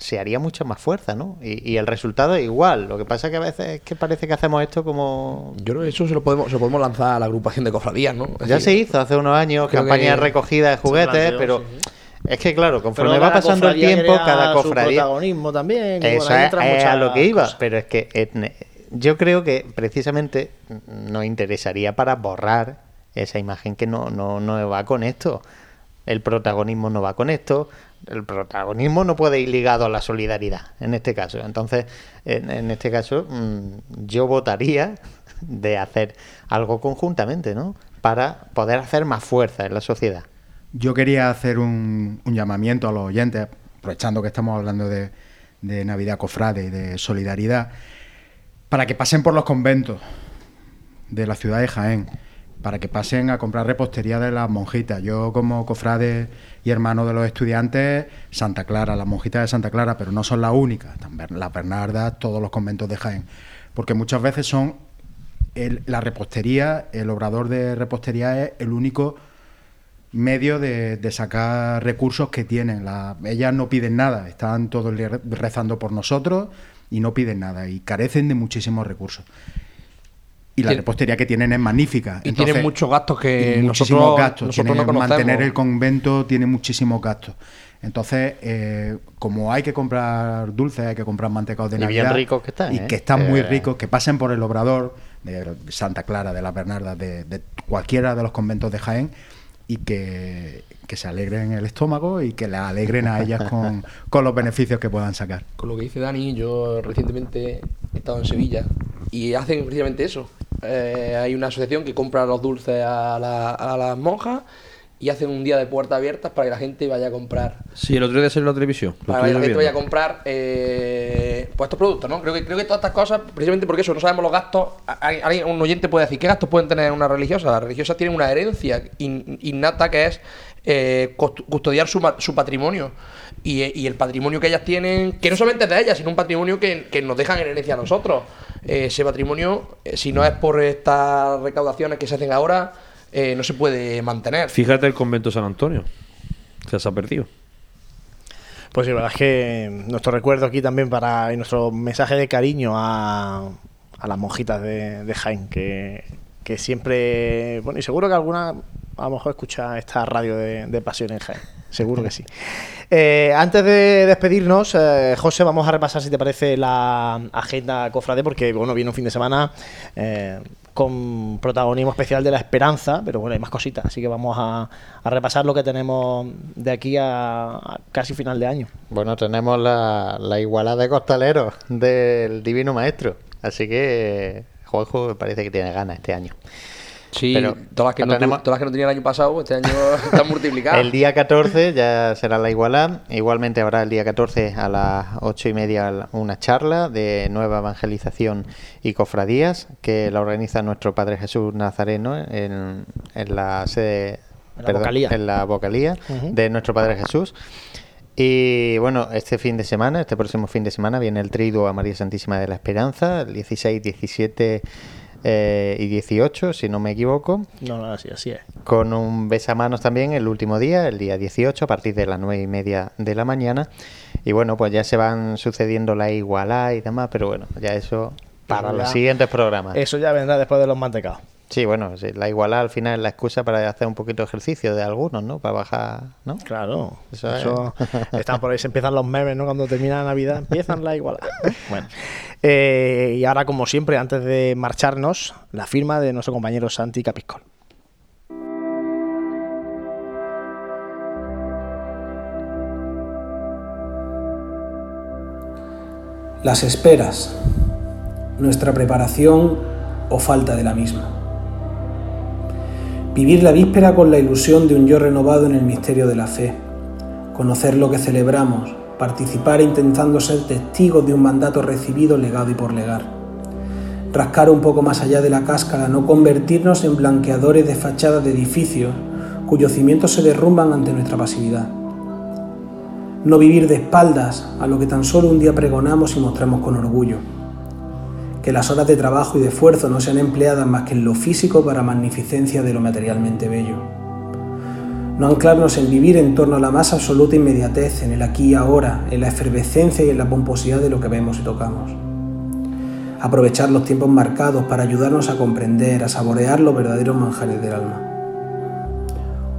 se haría mucha más fuerza, ¿no? Y, y el resultado es igual. Lo que pasa es que a veces es que parece que hacemos esto como Yo creo que eso se lo podemos, se lo podemos lanzar a la agrupación de cofradías, ¿no? Es ya decir, se hizo hace unos años campaña de que recogida de juguetes, planteó, pero sí, es que claro, conforme Pero va pasando el tiempo, cada su cofradía protagonismo también. eso es, a lo que iba, cosas. pero es que eh, yo creo que precisamente nos interesaría para borrar esa imagen que no, no, no va con esto. El protagonismo no va con esto. El protagonismo no puede ir ligado a la solidaridad, en este caso. Entonces, en, en este caso, mm, yo votaría de hacer algo conjuntamente, ¿no? Para poder hacer más fuerza en la sociedad. Yo quería hacer un, un llamamiento a los oyentes, aprovechando que estamos hablando de, Navidad Cofrade y de solidaridad, para que pasen por los conventos de la ciudad de Jaén, para que pasen a comprar repostería de las monjitas. Yo como cofrade y hermano de los estudiantes, Santa Clara, las monjitas de Santa Clara, pero no son las únicas, también las Bernardas, todos los conventos de Jaén, porque muchas veces son la repostería, el obrador de repostería es el único medio de, sacar recursos que tienen. ellas no piden nada, están todos rezando por nosotros y no piden nada y carecen de muchísimos recursos. Y la repostería que tienen es magnífica. Y tienen muchos gastos que muchísimos nosotros, gastos. no mantener el convento tiene muchísimos gastos. Entonces, eh, como hay que comprar dulces, hay que comprar mantecados de y Navidad. ricos que están. Y ¿eh? que están muy ricos, que pasen por el obrador de Santa Clara, de las Bernardas, de, de cualquiera de los conventos de Jaén y que, se alegren el estómago y que le alegren a ellas con, con, los beneficios que puedan sacar. Con lo que dice Dani, yo recientemente he estado en Sevilla y hacen precisamente eso. Eh, hay una asociación que compra los dulces a, a las monjas y hacen un día de puertas abiertas para que la gente vaya a comprar. Sí, el otro día salió la televisión. Para que la gente vaya a comprar eh, pues estos productos, ¿no? Creo que, creo que todas estas cosas, precisamente porque eso, no sabemos los gastos. Alguien, un oyente puede decir, ¿qué gastos pueden tener una religiosa? Las religiosas tienen una herencia innata que es eh, custodiar su, su patrimonio. Y, el patrimonio que ellas tienen, que no solamente es de ellas, sino un patrimonio que, nos dejan en herencia a nosotros. Eh, ese patrimonio, si no es por estas recaudaciones que se hacen ahora, eh, no se puede mantener. Fíjate el convento de San Antonio, que se ha perdido. Pues sí, la verdad es que nuestro recuerdo aquí también para y nuestro mensaje de cariño a, a las monjitas de, de Jaén, que, que, siempre, bueno, y seguro que alguna a lo mejor escucha esta radio de, de Pasión en Jaén, seguro que sí. Eh, antes de despedirnos, eh, José, vamos a repasar, si te parece, la agenda cofrade, porque bueno, viene un fin de semana eh, con protagonismo especial de la esperanza, pero bueno, hay más cositas, así que vamos a, repasar lo que tenemos de aquí a, casi final de año. Bueno, tenemos la, la igualada de costaleros del Divino Maestro, así que Juanjo me parece que tiene ganas este año. Sí, todas, las que no, todas las que no tenía el año pasado, este año están multiplicadas. el día 14 ya será la igualdad. Igualmente habrá el día 14 a las 8 y media una charla de nueva evangelización y cofradías que la organiza nuestro Padre Jesús Nazareno en, la sede, en la vocalía, de nuestro Padre Jesús. Y bueno, este fin de semana, este próximo fin de semana, viene el triduo a María Santísima de la Esperanza, el 16, 17 eh, y 18, si no me equivoco. No, no, así, así es. Con un besamanos también el último día, el día 18, a partir de las 9 y media de la mañana. Y bueno, pues ya se van sucediendo la igualdad y demás, pero bueno, ya eso para los siguientes programas. Eso ya vendrá después de los mantecados. Sí, bueno, la igualdad al final es la excusa para hacer un poquito de ejercicio de algunos, ¿no? Para bajar, ¿no? Claro. Eso, están por ahí, se empiezan los memes, ¿no? Cuando termina la Navidad, empiezan la igualdad. Bueno. Eh, y ahora, como siempre, antes de marcharnos, la firma de nuestro compañero Santi Capiscol. Las esperas, nuestra preparación o falta de la misma. Vivir la víspera con la ilusión de un yo renovado en el misterio de la fe. Conocer lo que celebramos, participar intentando ser testigos de un mandato recibido, legado y por legar. Rascar un poco más allá de la cáscara, no convertirnos en blanqueadores de fachadas de edificios cuyos cimientos se derrumban ante nuestra pasividad. No vivir de espaldas a lo que tan solo un día pregonamos y mostramos con orgullo que las horas de trabajo y de esfuerzo no sean empleadas más que en lo físico para magnificencia de lo materialmente bello. No anclarnos en vivir en torno a la más absoluta inmediatez, en el aquí y ahora, en la efervescencia y en la pomposidad de lo que vemos y tocamos. Aprovechar los tiempos marcados para ayudarnos a comprender, a saborear los verdaderos manjares del alma.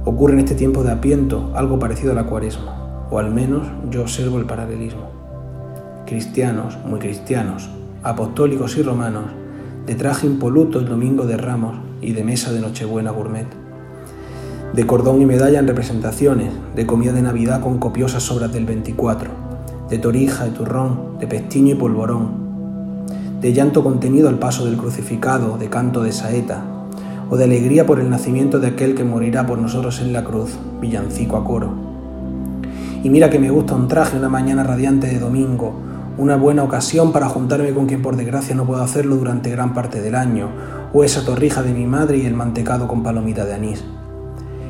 Ocurre en este tiempo de apiento algo parecido a la cuaresma, o al menos yo observo el paralelismo. Cristianos, muy cristianos, apostólicos y romanos, de traje impoluto el domingo de Ramos y de mesa de Nochebuena gourmet, de cordón y medalla en representaciones, de comida de Navidad con copiosas sobras del 24, de torija y turrón, de pestiño y polvorón, de llanto contenido al paso del crucificado, de canto de saeta, o de alegría por el nacimiento de aquel que morirá por nosotros en la cruz, villancico a coro. Y mira que me gusta un traje una mañana radiante de domingo, una buena ocasión para juntarme con quien por desgracia no puedo hacerlo durante gran parte del año, o esa torrija de mi madre y el mantecado con palomita de anís.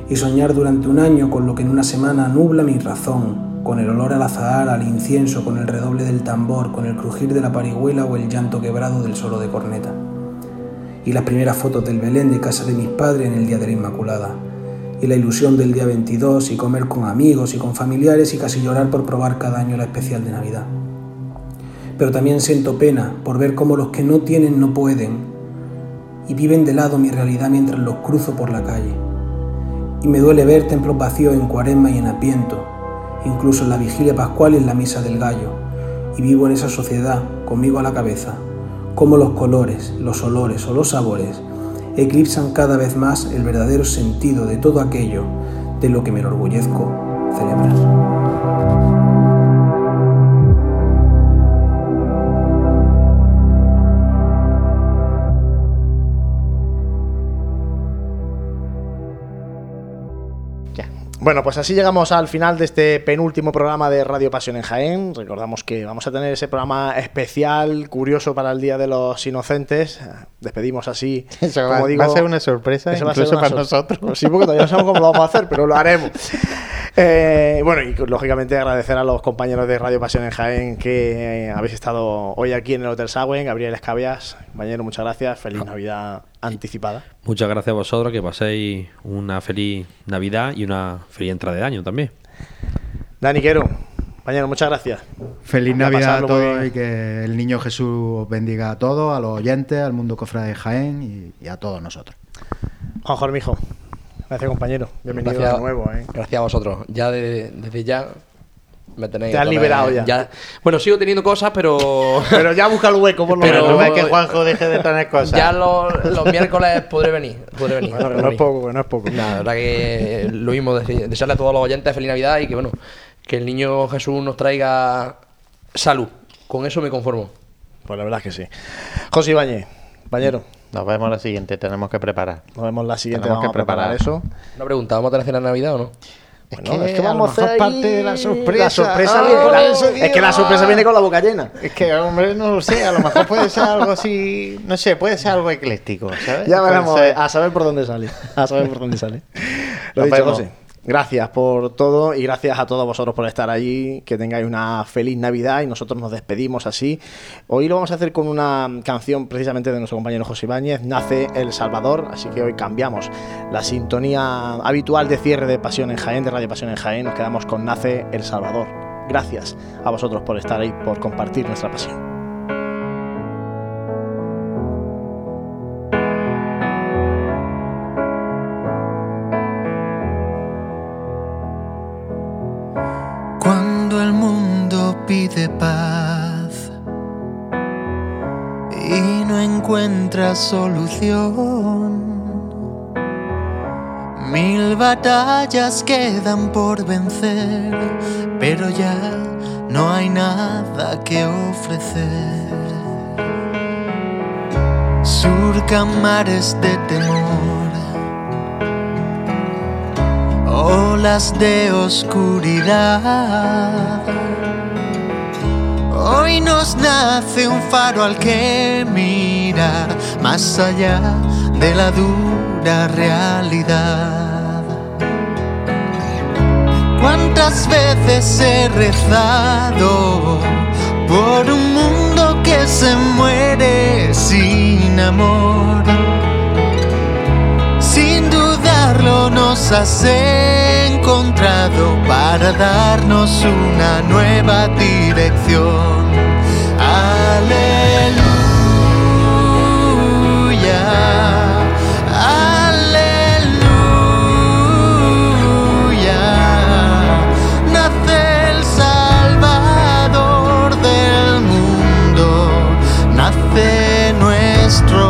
Y soñar durante un año con lo que en una semana nubla mi razón, con el olor al azahar, al incienso, con el redoble del tambor, con el crujir de la parihuela o el llanto quebrado del solo de corneta. y las primeras fotos del Belén de casa de mis padres en el Día de la Inmaculada, y la ilusión del día 22 y comer con amigos y con familiares y casi llorar por probar cada año la especial de Navidad. Pero también siento pena por ver cómo los que no tienen no pueden y viven de lado mi realidad mientras los cruzo por la calle. Y me duele ver templos vacíos en Cuaresma y en Apiento, incluso en la vigilia pascual y en la misa del gallo, y vivo en esa sociedad, conmigo a la cabeza, como los colores, los olores o los sabores eclipsan cada vez más el verdadero sentido de todo aquello de lo que me enorgullezco celebrar. Bueno, pues así llegamos al final de este penúltimo programa de Radio Pasión en Jaén. Recordamos que vamos a tener ese programa especial, curioso para el Día de los Inocentes. Despedimos así. Eso como va, digo, va a ser una sorpresa, eso va a ser incluso una para sor- nosotros. Sí, porque todavía no sabemos cómo lo vamos a hacer, pero lo haremos. Eh, bueno, y lógicamente agradecer a los compañeros de Radio Pasión en Jaén que eh, habéis estado hoy aquí en el Hotel Sagüen. Gabriel Escabias, compañero, muchas gracias. Feliz Navidad anticipada. Muchas gracias a vosotros, que paséis una feliz Navidad y una feliz entrada de año también. Dani Quero, compañero, muchas gracias. Feliz Navidad a todos y que el niño Jesús os bendiga a todos, a los oyentes, al mundo cofrade de Jaén y, y a todos nosotros. Juan Jormijo, gracias compañero. Bienvenido Gracias- de nuevo. ¿eh? Gracias a vosotros. Ya de- desde ya me tenéis. Te has liberado ya. Bueno, sigo teniendo cosas, pero. Pero ya busca el hueco, por lo Pero- menos. no ves que Juanjo deje de tener cosas. Ya los, los miércoles podré venir. Podré venir. Bueno, que podré no es poco, no es poco. Nada, la verdad que lo mismo, dese- desearle a todos los oyentes feliz Navidad y que bueno, que el niño Jesús nos traiga salud. Con eso me conformo. Pues la verdad es que sí. José Ibañez, compañero, Nos vemos la siguiente, tenemos que preparar. nos vemos la siguiente. Tenemos Vamos que a preparar preparar. eso. Una pregunta, ¿vamos a tener cena de Navidad o no? Bueno, que a lo mejor hacer parte de la sorpresa. La sorpresa Ah, viene- la- es que la sorpresa viene con la boca llena. Es que, hombre, no lo sé, a lo mejor puede ser algo así, no sé, puede ser algo ecléctico, ¿sabes? Ya veremos, ser- a saber por dónde sale. A saber por dónde sale. Lo Nos dicho, vemos. José. Gracias por todo y gracias a todos vosotros por estar allí. Que tengáis una feliz Navidad y nosotros nos despedimos así. Hoy lo vamos a hacer con una canción precisamente de nuestro compañero José Ibáñez, Nace El Salvador. Así que hoy cambiamos la sintonía habitual de cierre de Pasión en Jaén, de Radio Pasión en Jaén. Nos quedamos con Nace El Salvador. Gracias a vosotros por estar ahí, por compartir nuestra pasión. Pide paz y no encuentra solución, mil batallas quedan por vencer, pero ya no hay nada que ofrecer. Surcan mares de temor olas de oscuridad. Hoy nos nace un faro al que mirar más allá de la dura realidad. ¿Cuántas veces he rezado por un mundo que se muere sin amor? Sin dudarlo nos has para darnos una nueva dirección. Aleluya, aleluya. Nace el Salvador del mundo, nace nuestro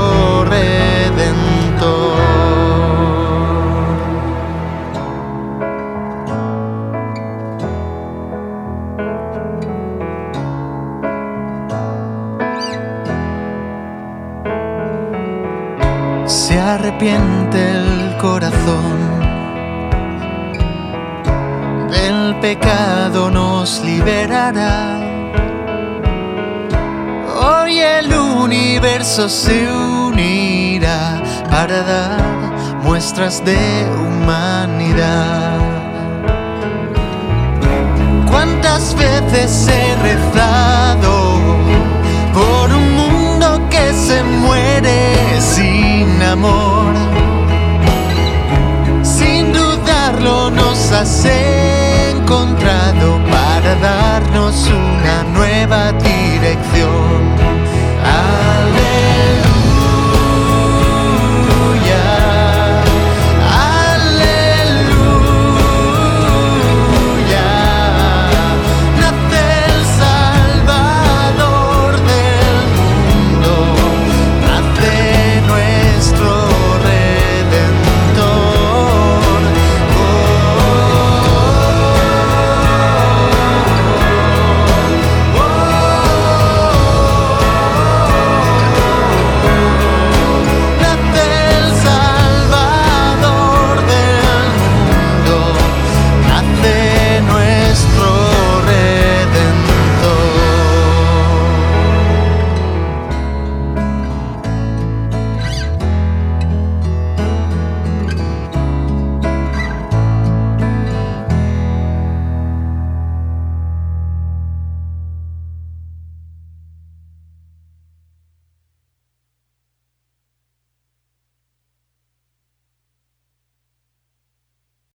arrepiente el corazón del pecado nos liberará. Hoy el universo se unirá para dar muestras de humanidad. ¿Cuántas veces he rezado Sin dudarlo nos has encontrado para darnos una nueva dirección. Aleluya.